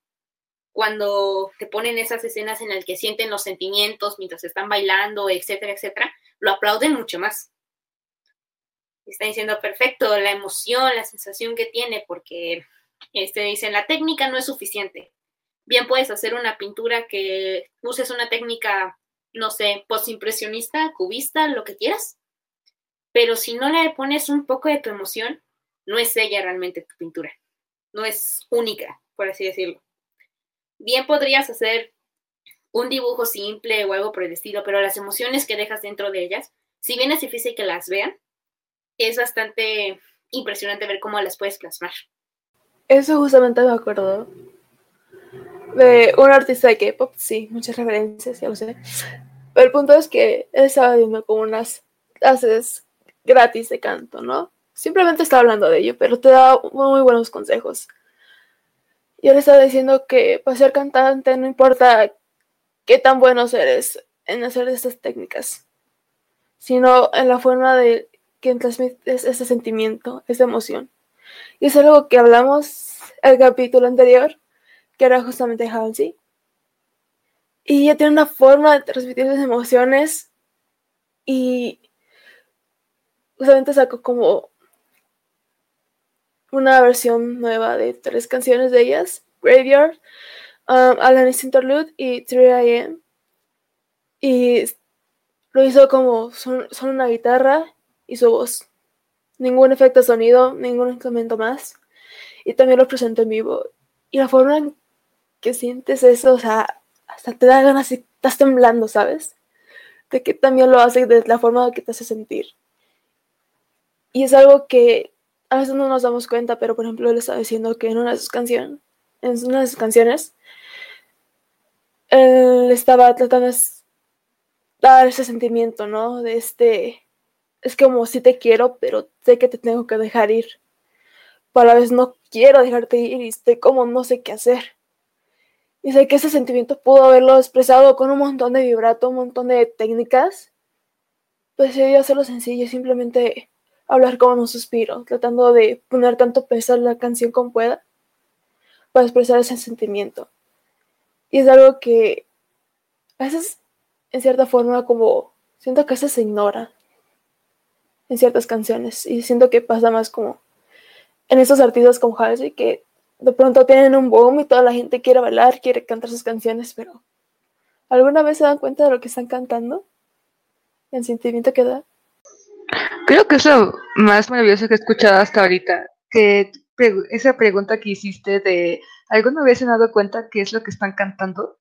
cuando te ponen esas escenas en las que sienten los sentimientos mientras están bailando, etcétera, etcétera, lo aplauden mucho más. Está diciendo perfecto la emoción, la sensación que tiene, porque este, dicen la técnica no es suficiente bien puedes hacer una pintura que uses una técnica, no sé, postimpresionista, cubista, lo que quieras. Pero si no le pones un poco de tu emoción, no es ella realmente tu pintura. No es única, por así decirlo. Bien podrías hacer un dibujo simple o algo por el pero las emociones que dejas dentro de ellas, si bien es difícil que las vean, es bastante impresionante ver cómo las puedes plasmar. Eso justamente me acuerdo de un artista de K-pop, sí, muchas referencias, ya lo sé. Pero el punto es que él estaba viendo como unas clases gratis de canto, ¿no? Simplemente estaba hablando de ello, pero te da muy buenos consejos. Y él estaba diciendo que para ser cantante no importa qué tan buenos eres en hacer estas técnicas, sino en la forma de que transmites ese sentimiento, esa emoción. Y es algo que hablamos el capítulo anterior, que era justamente Halsey. Y ella tiene una forma de transmitir sus emociones y justamente sacó como una versión nueva de tres canciones de ellas, Graveyard, um, Alanis Interlude y 3am. Y lo hizo como son, una guitarra y su voz. Ningún efecto de sonido, ningún instrumento más. Y también lo presentó en vivo. Y la forma en que sientes eso, o sea, hasta te da ganas y estás temblando, ¿sabes? De que también lo hace de la forma que te hace sentir. Y es algo que a veces no nos damos cuenta, pero por ejemplo él estaba diciendo que en una de sus canciones, en una de sus canciones, él estaba tratando de dar ese sentimiento, ¿no? De este, es como si te quiero, pero sé que te tengo que dejar ir. Pero a la vez no quiero dejarte ir y estoy como no sé qué hacer. Y sé que ese sentimiento pudo haberlo expresado con un montón de vibrato, un montón de técnicas. Pues decidí hacerlo sencillo, simplemente hablar como un suspiro, tratando de poner tanto peso en la canción como pueda para expresar ese sentimiento. Y es algo que a veces, en cierta forma, como siento que a veces se ignora en ciertas canciones. Y siento que pasa más como en esos artistas como Halsey que de pronto tienen un boom y toda la gente quiere bailar, quiere cantar sus canciones, pero ¿alguna vez se dan cuenta de lo que están cantando? El sentimiento que da. Creo que es lo más maravilloso que he escuchado hasta ahorita, que esa pregunta que hiciste de ¿alguna vez se han dado cuenta qué es lo que están cantando?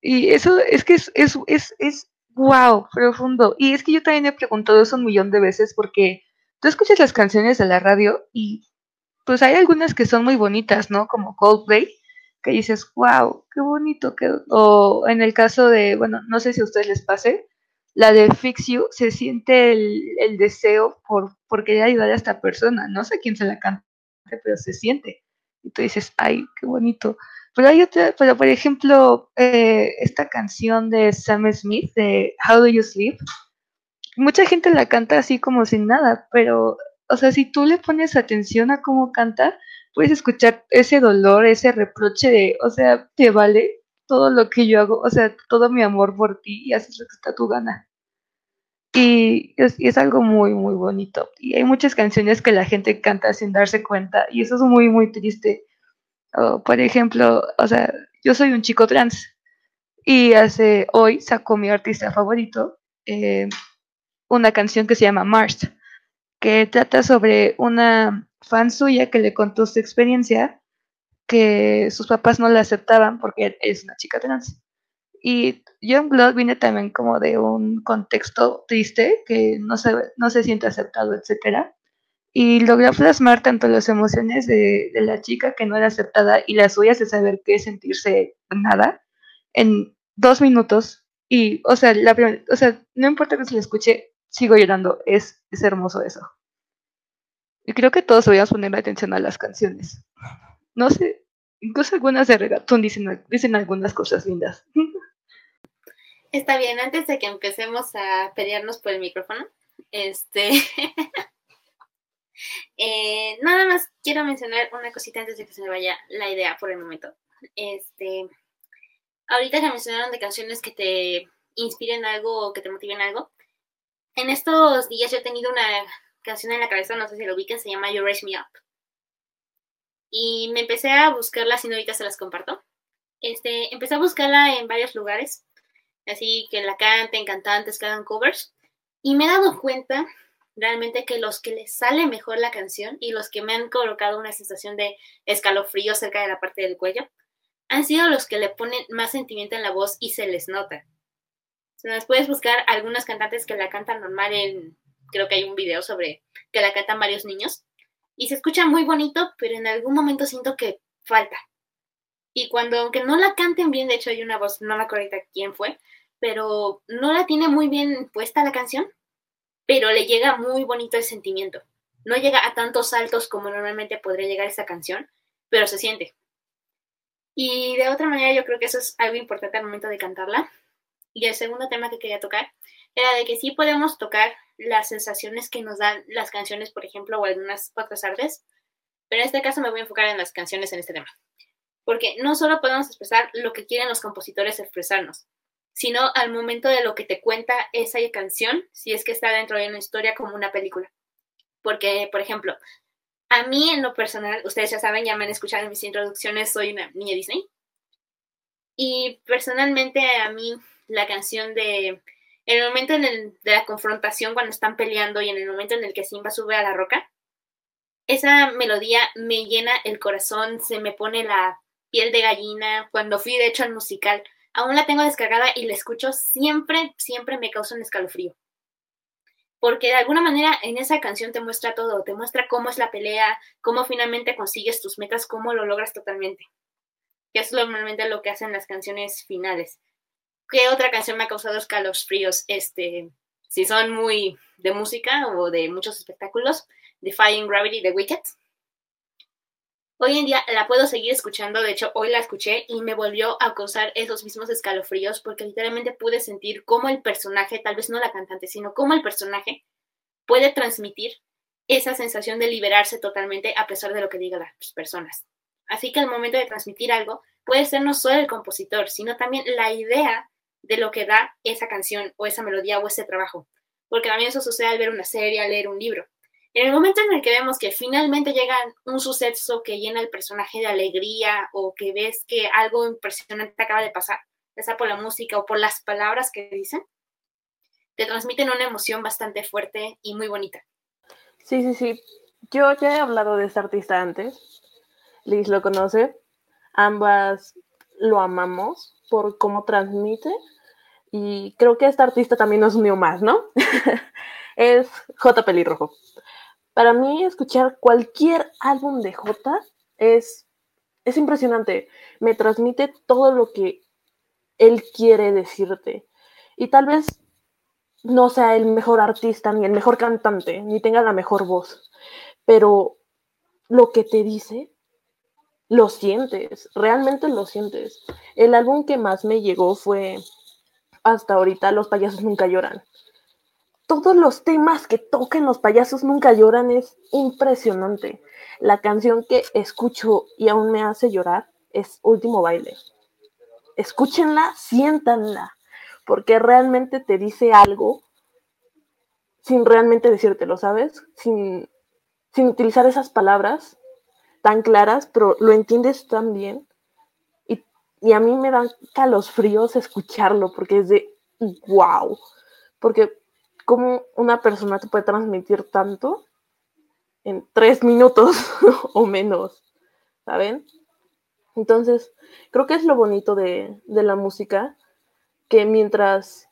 Y eso es que es, es, es, es wow, profundo. Y es que yo también he preguntado eso un millón de veces porque tú escuchas las canciones de la radio y pues hay algunas que son muy bonitas, ¿no? Como Coldplay, que dices, wow, qué bonito. O en el caso de, bueno, no sé si a ustedes les pase, la de Fix You, se siente el, deseo por, por querer ayudar a esta persona. No sé quién se la canta, pero se siente. Y tú dices, ay, qué bonito. Pero hay otra, pero por ejemplo, eh, esta canción de Sam Smith, de How Do You Sleep, mucha gente la canta así como sin nada, pero o sea, si tú le pones atención a cómo canta, puedes escuchar ese dolor, ese reproche de, o sea, te vale todo lo que yo hago, o sea, todo mi amor por ti y haces lo que está tu gana. Y es, algo muy, muy bonito. Y hay muchas canciones que la gente canta sin darse cuenta y eso es muy, muy triste. por ejemplo, o sea, yo soy un chico trans y hace hoy sacó mi artista favorito eh, una canción que se llama Mars que trata sobre una fan suya que le contó su experiencia, que sus papás no la aceptaban porque es una chica trans. Y John Blood viene también como de un contexto triste, que no se, no se siente aceptado, etc. Y logra plasmar tanto las emociones de, de la chica que no era aceptada y las suyas de saber qué sentirse nada en dos minutos. Y, o sea, la, o sea, no importa que se la escuche, sigo llorando. Es, es hermoso eso. Y creo que todos deberíamos poner atención a las canciones. No sé, incluso algunas de reggaetón dicen, dicen algunas cosas lindas. Está bien, antes de que empecemos a pelearnos por el micrófono, este. Eh, nada más quiero mencionar una cosita antes de que se me vaya la idea por el momento. Este. Ahorita que mencionaron de canciones que te inspiren algo o que te motiven algo. En estos días yo he tenido una canción en la cabeza, no sé si lo ubiquen, se llama You Raise Me Up. Y me empecé a buscarla, si no ahorita se las comparto. Este, empecé a buscarla en varios lugares, así que la canten, cantantes que hagan covers. Y me he dado cuenta realmente que los que les sale mejor la canción y los que me han colocado una sensación de escalofrío cerca de la parte del cuello han sido los que le ponen más sentimiento en la voz y se les nota. Nos puedes buscar algunos cantantes que la cantan normal en creo que hay un video sobre que la cantan varios niños. Y se escucha muy bonito, pero en algún momento siento que falta. Y cuando, aunque no la canten bien, de hecho hay una voz, no me acuerdo quién fue, pero no la tiene muy bien puesta la canción, pero le llega muy bonito el sentimiento. No llega a tantos saltos como normalmente podría llegar esta canción, pero se siente. Y de otra manera yo creo que eso es algo importante al momento de cantarla. Y el segundo tema que quería tocar era de que sí podemos tocar las sensaciones que nos dan las canciones, por ejemplo, o algunas otras artes, pero en este caso me voy a enfocar en las canciones en este tema. porque no solo podemos expresar lo que quieren los compositores expresarnos, sino al momento de lo que te cuenta esa canción, si es que está dentro de una historia como una película. Porque, por ejemplo, a mí en lo personal, ustedes ya saben, ya me han escuchado en mis introducciones, soy una niña Disney. Y personalmente a mí la canción de en el momento de la confrontación cuando están peleando y en el momento en el que Simba sube a la roca, esa melodía me llena el corazón, se me pone la piel de gallina. Cuando fui de hecho al musical, aún la tengo descargada y la escucho, siempre, siempre me causa un escalofrío. Porque de alguna manera en esa canción te muestra todo, te muestra cómo es la pelea, cómo finalmente consigues tus metas, cómo lo logras totalmente. Que es normalmente lo que hacen las canciones finales. ¿Qué otra canción me ha causado escalofríos? Este, si son muy de música o de muchos espectáculos, Defying Gravity de Wicked. Hoy en día la puedo seguir escuchando, de hecho hoy la escuché y me volvió a causar esos mismos escalofríos porque literalmente pude sentir cómo el personaje, tal vez no la cantante, sino cómo el personaje puede transmitir esa sensación de liberarse totalmente a pesar de lo que digan las personas. Así que al momento de transmitir algo, puede ser no solo el compositor, sino también la idea de lo que da esa canción o esa melodía o ese trabajo. Porque también eso sucede al ver una serie, al leer un libro. En el momento en el que vemos que finalmente llega un suceso que llena el personaje de alegría o que ves que algo impresionante acaba de pasar, ya sea por la música o por las palabras que dicen, te transmiten una emoción bastante fuerte y muy bonita. Sí, sí, sí. Yo ya he hablado de esta artista antes. Liz lo conoce. Ambas lo amamos por cómo transmite y creo que esta artista también nos unió más, ¿no? es J. Pelirrojo. Para mí, escuchar cualquier álbum de J es, es impresionante. Me transmite todo lo que él quiere decirte. Y tal vez no sea el mejor artista, ni el mejor cantante, ni tenga la mejor voz, pero lo que te dice, lo sientes, realmente lo sientes. El álbum que más me llegó fue hasta ahorita Los payasos nunca lloran. Todos los temas que tocan los payasos nunca lloran es impresionante. La canción que escucho y aún me hace llorar es Último baile. Escúchenla, siéntanla, porque realmente te dice algo sin realmente decírtelo, ¿sabes? Sin, sin utilizar esas palabras tan claras, pero lo entiendes tan bien y a mí me dan fríos escucharlo porque es de wow. Porque como una persona te puede transmitir tanto en tres minutos o menos, ¿saben? Entonces, creo que es lo bonito de, de la música, que mientras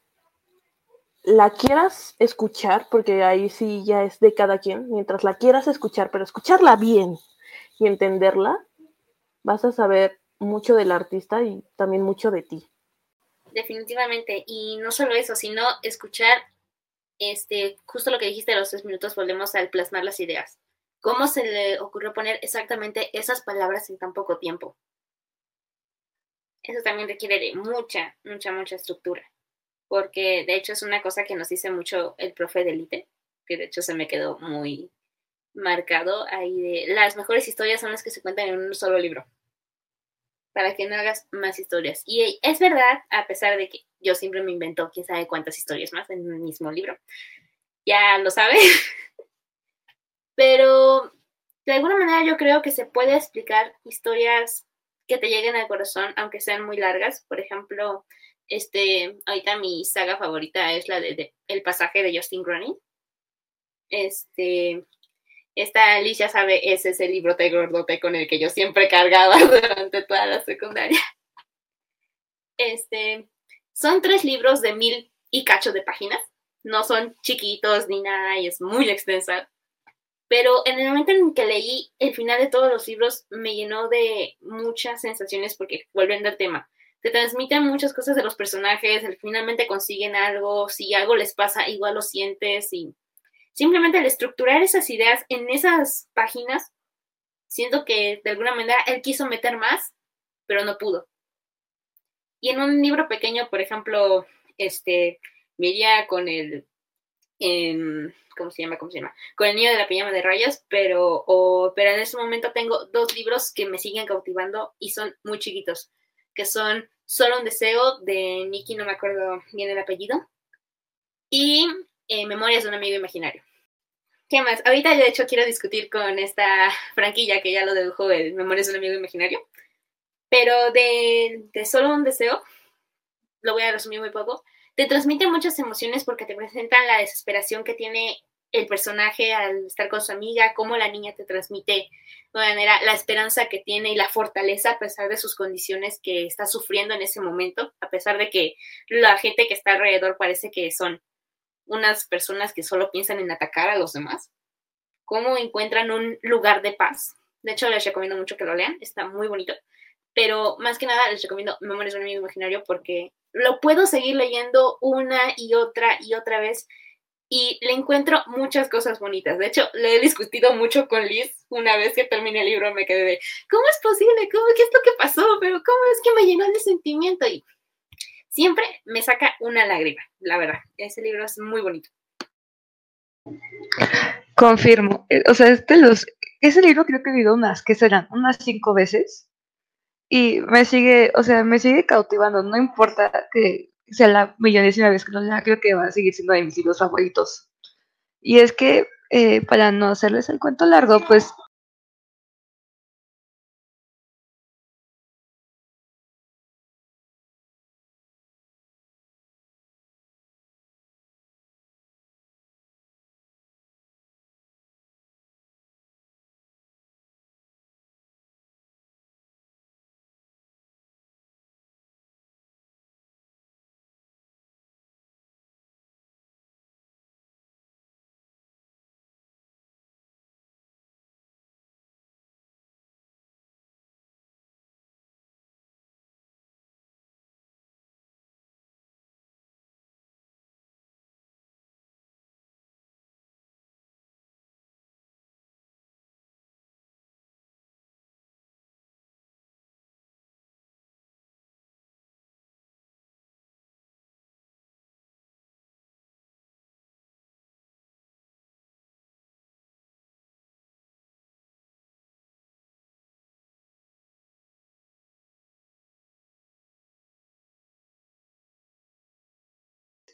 la quieras escuchar, porque ahí sí ya es de cada quien, mientras la quieras escuchar, pero escucharla bien y entenderla, vas a saber mucho del artista y también mucho de ti. Definitivamente, y no solo eso, sino escuchar este, justo lo que dijiste de los tres minutos, volvemos al plasmar las ideas. ¿Cómo se le ocurrió poner exactamente esas palabras en tan poco tiempo? Eso también requiere de mucha, mucha, mucha estructura. Porque de hecho es una cosa que nos dice mucho el profe de Elite, que de hecho se me quedó muy marcado ahí de las mejores historias son las que se cuentan en un solo libro para que no hagas más historias. Y es verdad, a pesar de que yo siempre me invento quién sabe cuántas historias más en el mismo libro, ya lo sabe. Pero de alguna manera yo creo que se puede explicar historias que te lleguen al corazón, aunque sean muy largas. Por ejemplo, este, ahorita mi saga favorita es la de, El pasaje de Justin Groening. Este, esta Alicia sabe, ese es el librote gordote con el que yo siempre cargaba durante toda la secundaria. Este, son tres libros de mil y cacho de páginas. No son chiquitos ni nada y es muy extensa. Pero en el momento en que leí el final de todos los libros me llenó de muchas sensaciones porque vuelven al tema. Te transmiten muchas cosas de los personajes, finalmente consiguen algo, si algo les pasa igual lo sientes y simplemente al estructurar esas ideas en esas páginas, siento que de alguna manera él quiso meter más, pero no pudo. Y en un libro pequeño, por ejemplo, este, me iría con el en, ¿cómo se llama? ¿Cómo se llama? Con el niño de la pijama de rayas, pero, o, pero en este momento tengo dos libros que me siguen cautivando y son muy chiquitos, que son Solo un deseo de Nikki, no me acuerdo bien el apellido, y eh, Memorias de un amigo imaginario. ¿Qué más? Ahorita de hecho quiero discutir con esta franquilla que ya lo dedujo el Memorias de un amigo imaginario, pero de, de Solo un deseo, lo voy a resumir muy poco, te transmite muchas emociones porque te presentan la desesperación que tiene el personaje al estar con su amiga, cómo la niña te transmite de manera la esperanza que tiene y la fortaleza a pesar de sus condiciones que está sufriendo en ese momento, a pesar de que la gente que está alrededor parece que son unas personas que solo piensan en atacar a los demás. Cómo encuentran un lugar de paz. De hecho, les recomiendo mucho que lo lean, está muy bonito. Pero más que nada les recomiendo Memorias de un amigo imaginario porque lo puedo seguir leyendo una y otra y otra vez y le encuentro muchas cosas bonitas. De hecho, le he discutido mucho con Liz una vez que terminé el libro, me quedé de, ¿cómo es posible? ¿Cómo, ¿Qué es lo que pasó? Pero ¿cómo es que me llenó de sentimiento? Y siempre me saca una lágrima, la verdad. Ese libro es muy bonito. Confirmo. Eh, O sea, este los, ese libro creo que he leído unas, ¿qué serán? Unas cinco veces. Y me sigue, o sea, me sigue cautivando. No importa que sea la millonésima vez que lo lea, creo que va a seguir siendo de mis libros favoritos. Y es que, eh, para no hacerles el cuento largo, pues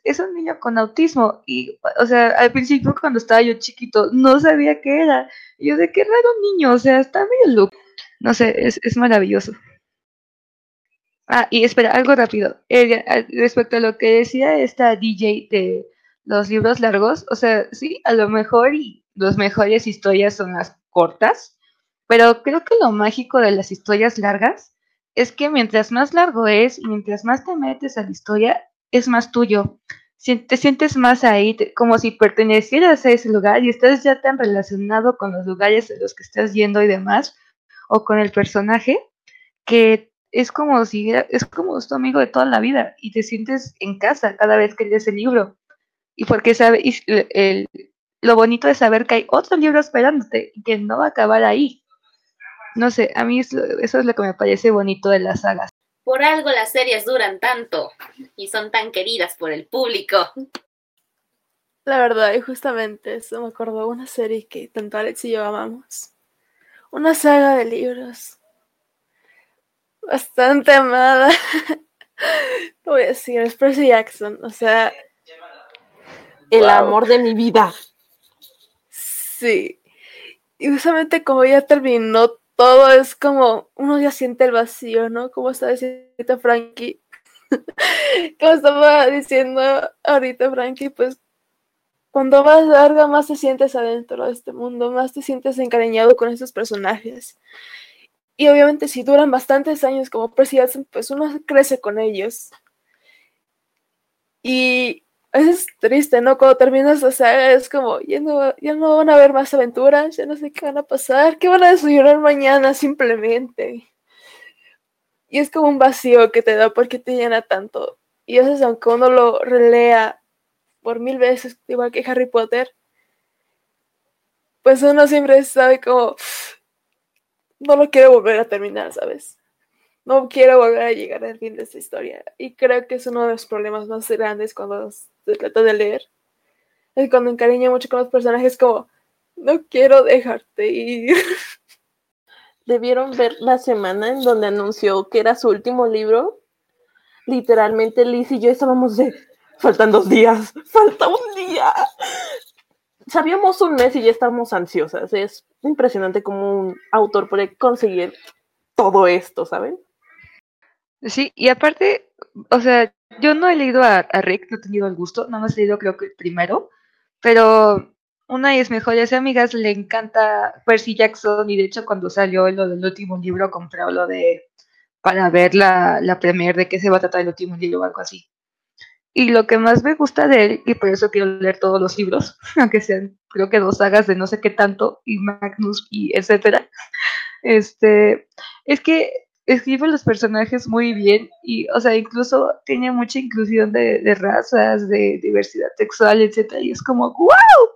es un niño con autismo. Y, o sea, al principio cuando estaba yo chiquito, no sabía qué era. Y yo de qué raro niño, o sea, está medio loco. No sé, es, es maravilloso. Ah, y espera, algo rápido. Eh, respecto a lo que decía esta DJ de los libros largos, o sea, sí, a lo mejor y las mejores historias son las cortas, pero creo que lo mágico de las historias largas es que mientras más largo es y mientras más te metes a la historia, es más tuyo. Te sientes más ahí, como si pertenecieras a ese lugar y estás ya tan relacionado con los lugares a los que estás yendo y demás, o con el personaje, que es como si es como tu amigo de toda la vida y te sientes en casa cada vez que lees el libro. Y porque sabe, y el- lo bonito es saber que hay otro libro esperándote y que no va a acabar ahí. No sé, a mí es lo- eso es lo que me parece bonito de las sagas. Por algo las series duran tanto y son tan queridas por el público. La verdad, y justamente eso me acordó de una serie que tanto Alex y yo amamos. Una saga de libros. Bastante amada. Lo voy a decir, es Percy Jackson. O sea, El Wow. amor de mi vida. sí. Y justamente como ya terminó todo, es como uno ya siente el vacío, ¿no? Como estaba diciendo Frankie. como estaba diciendo ahorita Frankie, pues cuando más larga, más te sientes adentro de este mundo, más te sientes encariñado con esos personajes. Y obviamente si duran bastantes años como Percy pues uno crece con ellos. Y es triste, ¿no? Cuando terminas la saga es como, ya no, ya no van a haber más aventuras, ya no sé qué van a pasar, qué van a desayunar mañana simplemente. Y es como un vacío que te da porque te llena tanto. Y a veces aunque uno lo relea por mil veces, igual que Harry Potter, pues uno siempre sabe como, no lo quiero volver a terminar, ¿sabes? No quiero volver a llegar al fin de esta historia. Y creo que es uno de los problemas más grandes cuando se trata de leer. Es cuando encariña mucho con los personajes como, no quiero dejarte ir. Debieron ver la semana en donde anunció que era su último libro. Literalmente Liz y yo estábamos de, faltan dos días, falta un día. Sabíamos un mes y ya estábamos ansiosas. Es impresionante cómo un autor puede conseguir todo esto, ¿saben? Sí, y aparte, o sea, yo no he leído a, a Rick, no he tenido el gusto, no he leído creo que el primero, pero una de mis mejores amigas le encanta Percy Jackson y de hecho cuando salió lo del último libro compró lo de para ver la, la premier de qué se va a tratar el último libro o algo así. Y lo que más me gusta de él, y por eso quiero leer todos los libros, aunque sean creo que dos sagas de no sé qué tanto, y Magnus y etcétera, este, es que escribe los personajes muy bien y, o sea, incluso tiene mucha inclusión de, de razas, de diversidad sexual, etcétera, y es como, wow,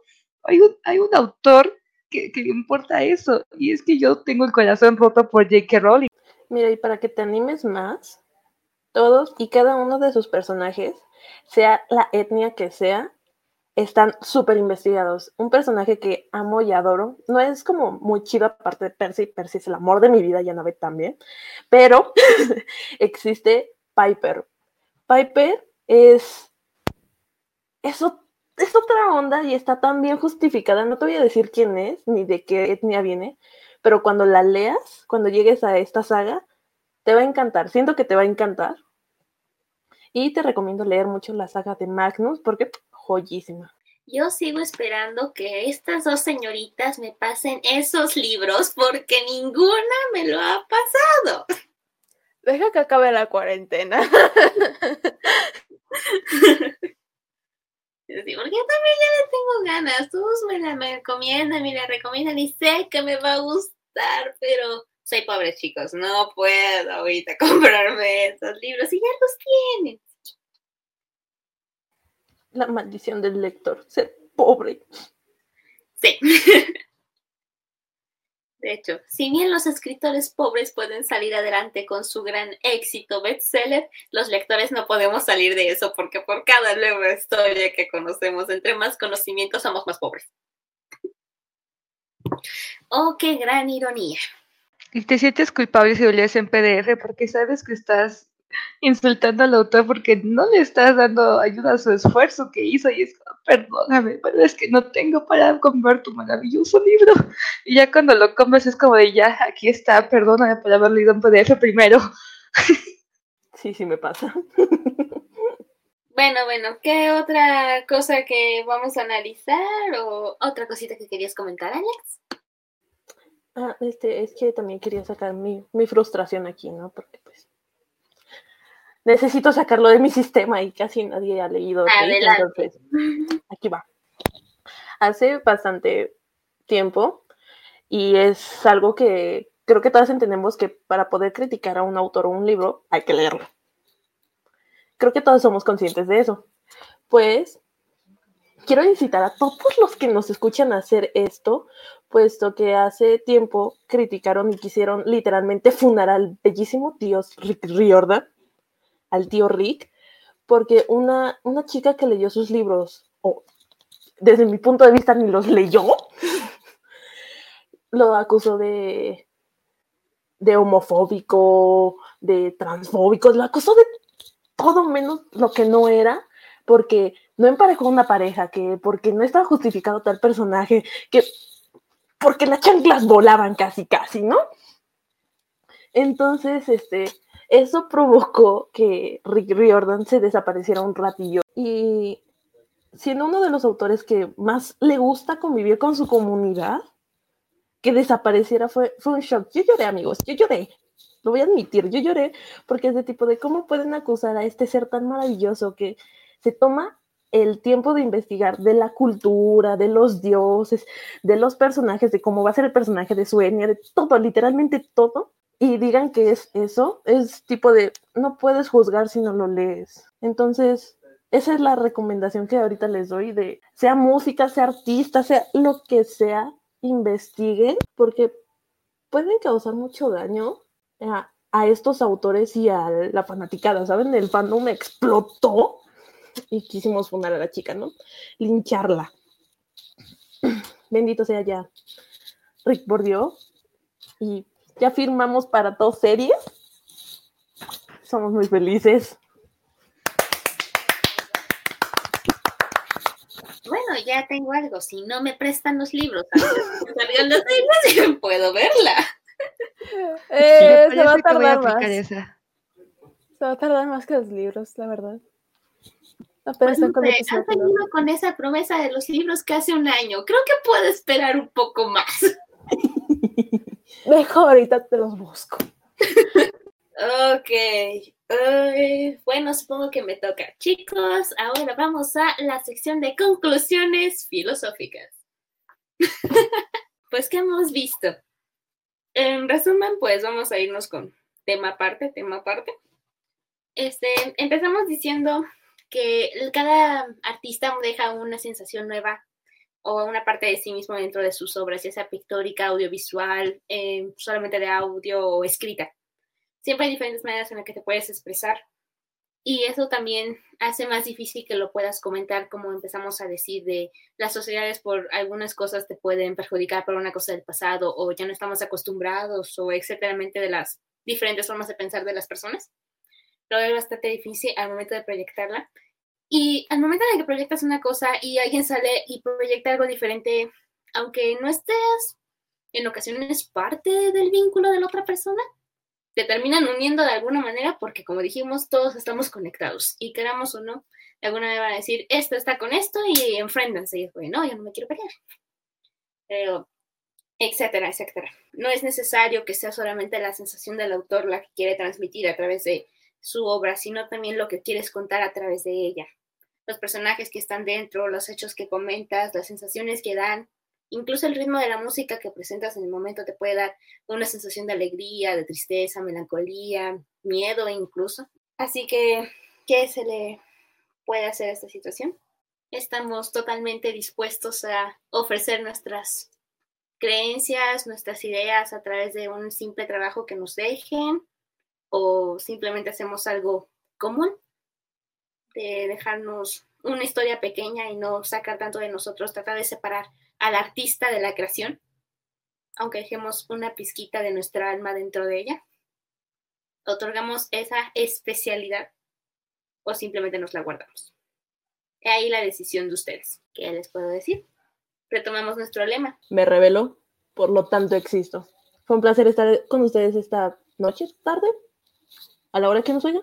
hay un, hay un autor que, que le importa eso, y es que yo tengo el corazón roto por J.K. Rowling. Mira, y para que te animes más, todos y cada uno de sus personajes, sea la etnia que sea, están súper investigados. Un personaje que amo y adoro, no es como muy chido aparte de Percy, Percy es el amor de mi vida, ve también, pero existe Piper. Piper es, eso es otra onda y está tan bien justificada. No te voy a decir quién es ni de qué etnia viene, pero cuando la leas, cuando llegues a esta saga, te va a encantar. Siento que te va a encantar. Y te recomiendo leer mucho la saga de Magnus porque joyísima. Yo sigo esperando que estas dos señoritas me pasen esos libros porque ninguna me lo ha pasado. Deja que acabe la cuarentena. Sí, porque yo también ya le tengo ganas. Todos me la me recomiendan, me la recomiendan y sé que me va a gustar, pero soy pobre, chicos. No puedo ahorita comprarme esos libros y ya los tienen. La maldición del lector, ser pobre. Sí. De hecho, si bien los escritores pobres pueden salir adelante con su gran éxito bestseller, los lectores no podemos salir de eso porque por cada nueva historia que conocemos, entre más conocimientos, somos más pobres. Oh, qué gran ironía. Y te sientes culpable si lo lees en PDF porque sabes que estás insultando al autor porque no le estás dando ayuda a su esfuerzo que hizo y es como, perdóname, pero es que no tengo para comprar tu maravilloso libro. Y ya cuando lo compras es como de ya, aquí está, perdóname por haber leído en PDF primero. Sí, sí me pasa. Bueno, bueno, ¿qué otra cosa que vamos a analizar o otra cosita que querías comentar, Alex? Ah, este, es que también quería sacar mi, mi frustración aquí, ¿no? Porque pues necesito sacarlo de mi sistema y casi nadie ha leído. Adelante. entonces, aquí va. Hace bastante tiempo y es algo que creo que todas entendemos que para poder criticar a un autor o un libro hay que leerlo. Creo que todos somos conscientes de eso. Pues quiero incitar a todos los que nos escuchan a hacer esto, puesto que hace tiempo criticaron y quisieron literalmente funar al bellísimo tío Rick Riordan, al tío Rick, porque una, una chica que leyó sus libros, o desde mi punto de vista ni los leyó, lo acusó de, de homofóbico, de transfóbico, lo acusó de todo menos lo que no era, porque no emparejó una pareja, que porque no estaba justificado tal personaje, que porque las chanclas volaban casi, casi, ¿no? Entonces, este, eso provocó que Rick Riordan se desapareciera un ratillo y siendo uno de los autores que más le gusta convivir con su comunidad, que desapareciera fue, fue un shock. Yo lloré, amigos, yo lloré. Lo voy a admitir, yo lloré porque es de tipo de cómo pueden acusar a este ser tan maravilloso que se toma el tiempo de investigar de la cultura, de los dioses, de los personajes, de cómo va a ser el personaje de su de todo, literalmente todo, y digan que es eso, es tipo de, no puedes juzgar si no lo lees. Entonces, esa es la recomendación que ahorita les doy de, sea música, sea artista, sea lo que sea, investiguen, porque pueden causar mucho daño a, a estos autores y a la fanaticada, ¿saben? El fandom explotó y quisimos fundar a la chica, ¿no? Lincharla. Bendito sea ya Rick Bordio. Y ya firmamos para dos series. Somos muy felices. Bueno, ya tengo algo. Si no me prestan los libros, salgan los libros puedo verla. Eh, se va a tardar más. esa. Se va a tardar más que los libros, la verdad. Apenas con el Pues, seguido con esa promesa de los libros que hace un año. Creo que puedo esperar un poco más. Mejor ahorita te los busco. Ok. Bueno, supongo que me toca. Chicos, ahora vamos a la sección de conclusiones filosóficas. pues, ¿qué hemos visto? En resumen, pues vamos a irnos con tema aparte, tema aparte. Este, empezamos diciendo que cada artista deja una sensación nueva o una parte de sí mismo dentro de sus obras, ya sea pictórica, audiovisual, eh, solamente de audio o escrita siempre hay diferentes maneras en las que te puedes expresar. Y eso también hace más difícil que lo puedas comentar, como empezamos a decir, de las sociedades por algunas cosas te pueden perjudicar por una cosa del pasado, o ya no estamos acostumbrados, o etcétera, de las diferentes formas de pensar de las personas. Lo es bastante difícil al momento de proyectarla. Y al momento en el que proyectas una cosa y alguien sale y proyecta algo diferente, aunque no estés en ocasiones parte del vínculo de la otra persona, te terminan uniendo de alguna manera porque, como dijimos, todos estamos conectados y queramos o no, de alguna manera van a decir, esto está con esto y enfréndanse. Y después, no, yo no me quiero pelear. Pero, etcétera, etcétera. No es necesario que sea solamente la sensación del autor la que quiere transmitir a través de su obra, sino también lo que quieres contar a través de ella. Los personajes que están dentro, los hechos que comentas, las sensaciones que dan, incluso el ritmo de la música que presentas en el momento te puede dar una sensación de alegría, de tristeza, melancolía, miedo incluso. Así que, ¿qué se le puede hacer a esta situación? Estamos totalmente dispuestos a ofrecer nuestras creencias, nuestras ideas a través de un simple trabajo que nos dejen o simplemente hacemos algo común de dejarnos una historia pequeña y no sacar tanto de nosotros, tratar de separar al artista de la creación, aunque dejemos una pizquita de nuestra alma dentro de ella. Otorgamos esa especialidad o simplemente nos la guardamos. He ahí la decisión de ustedes. ¿Qué les puedo decir? Retomamos nuestro lema. Me reveló, por lo tanto existo. Fue un placer estar con ustedes esta noche, tarde, a la hora que nos oigan.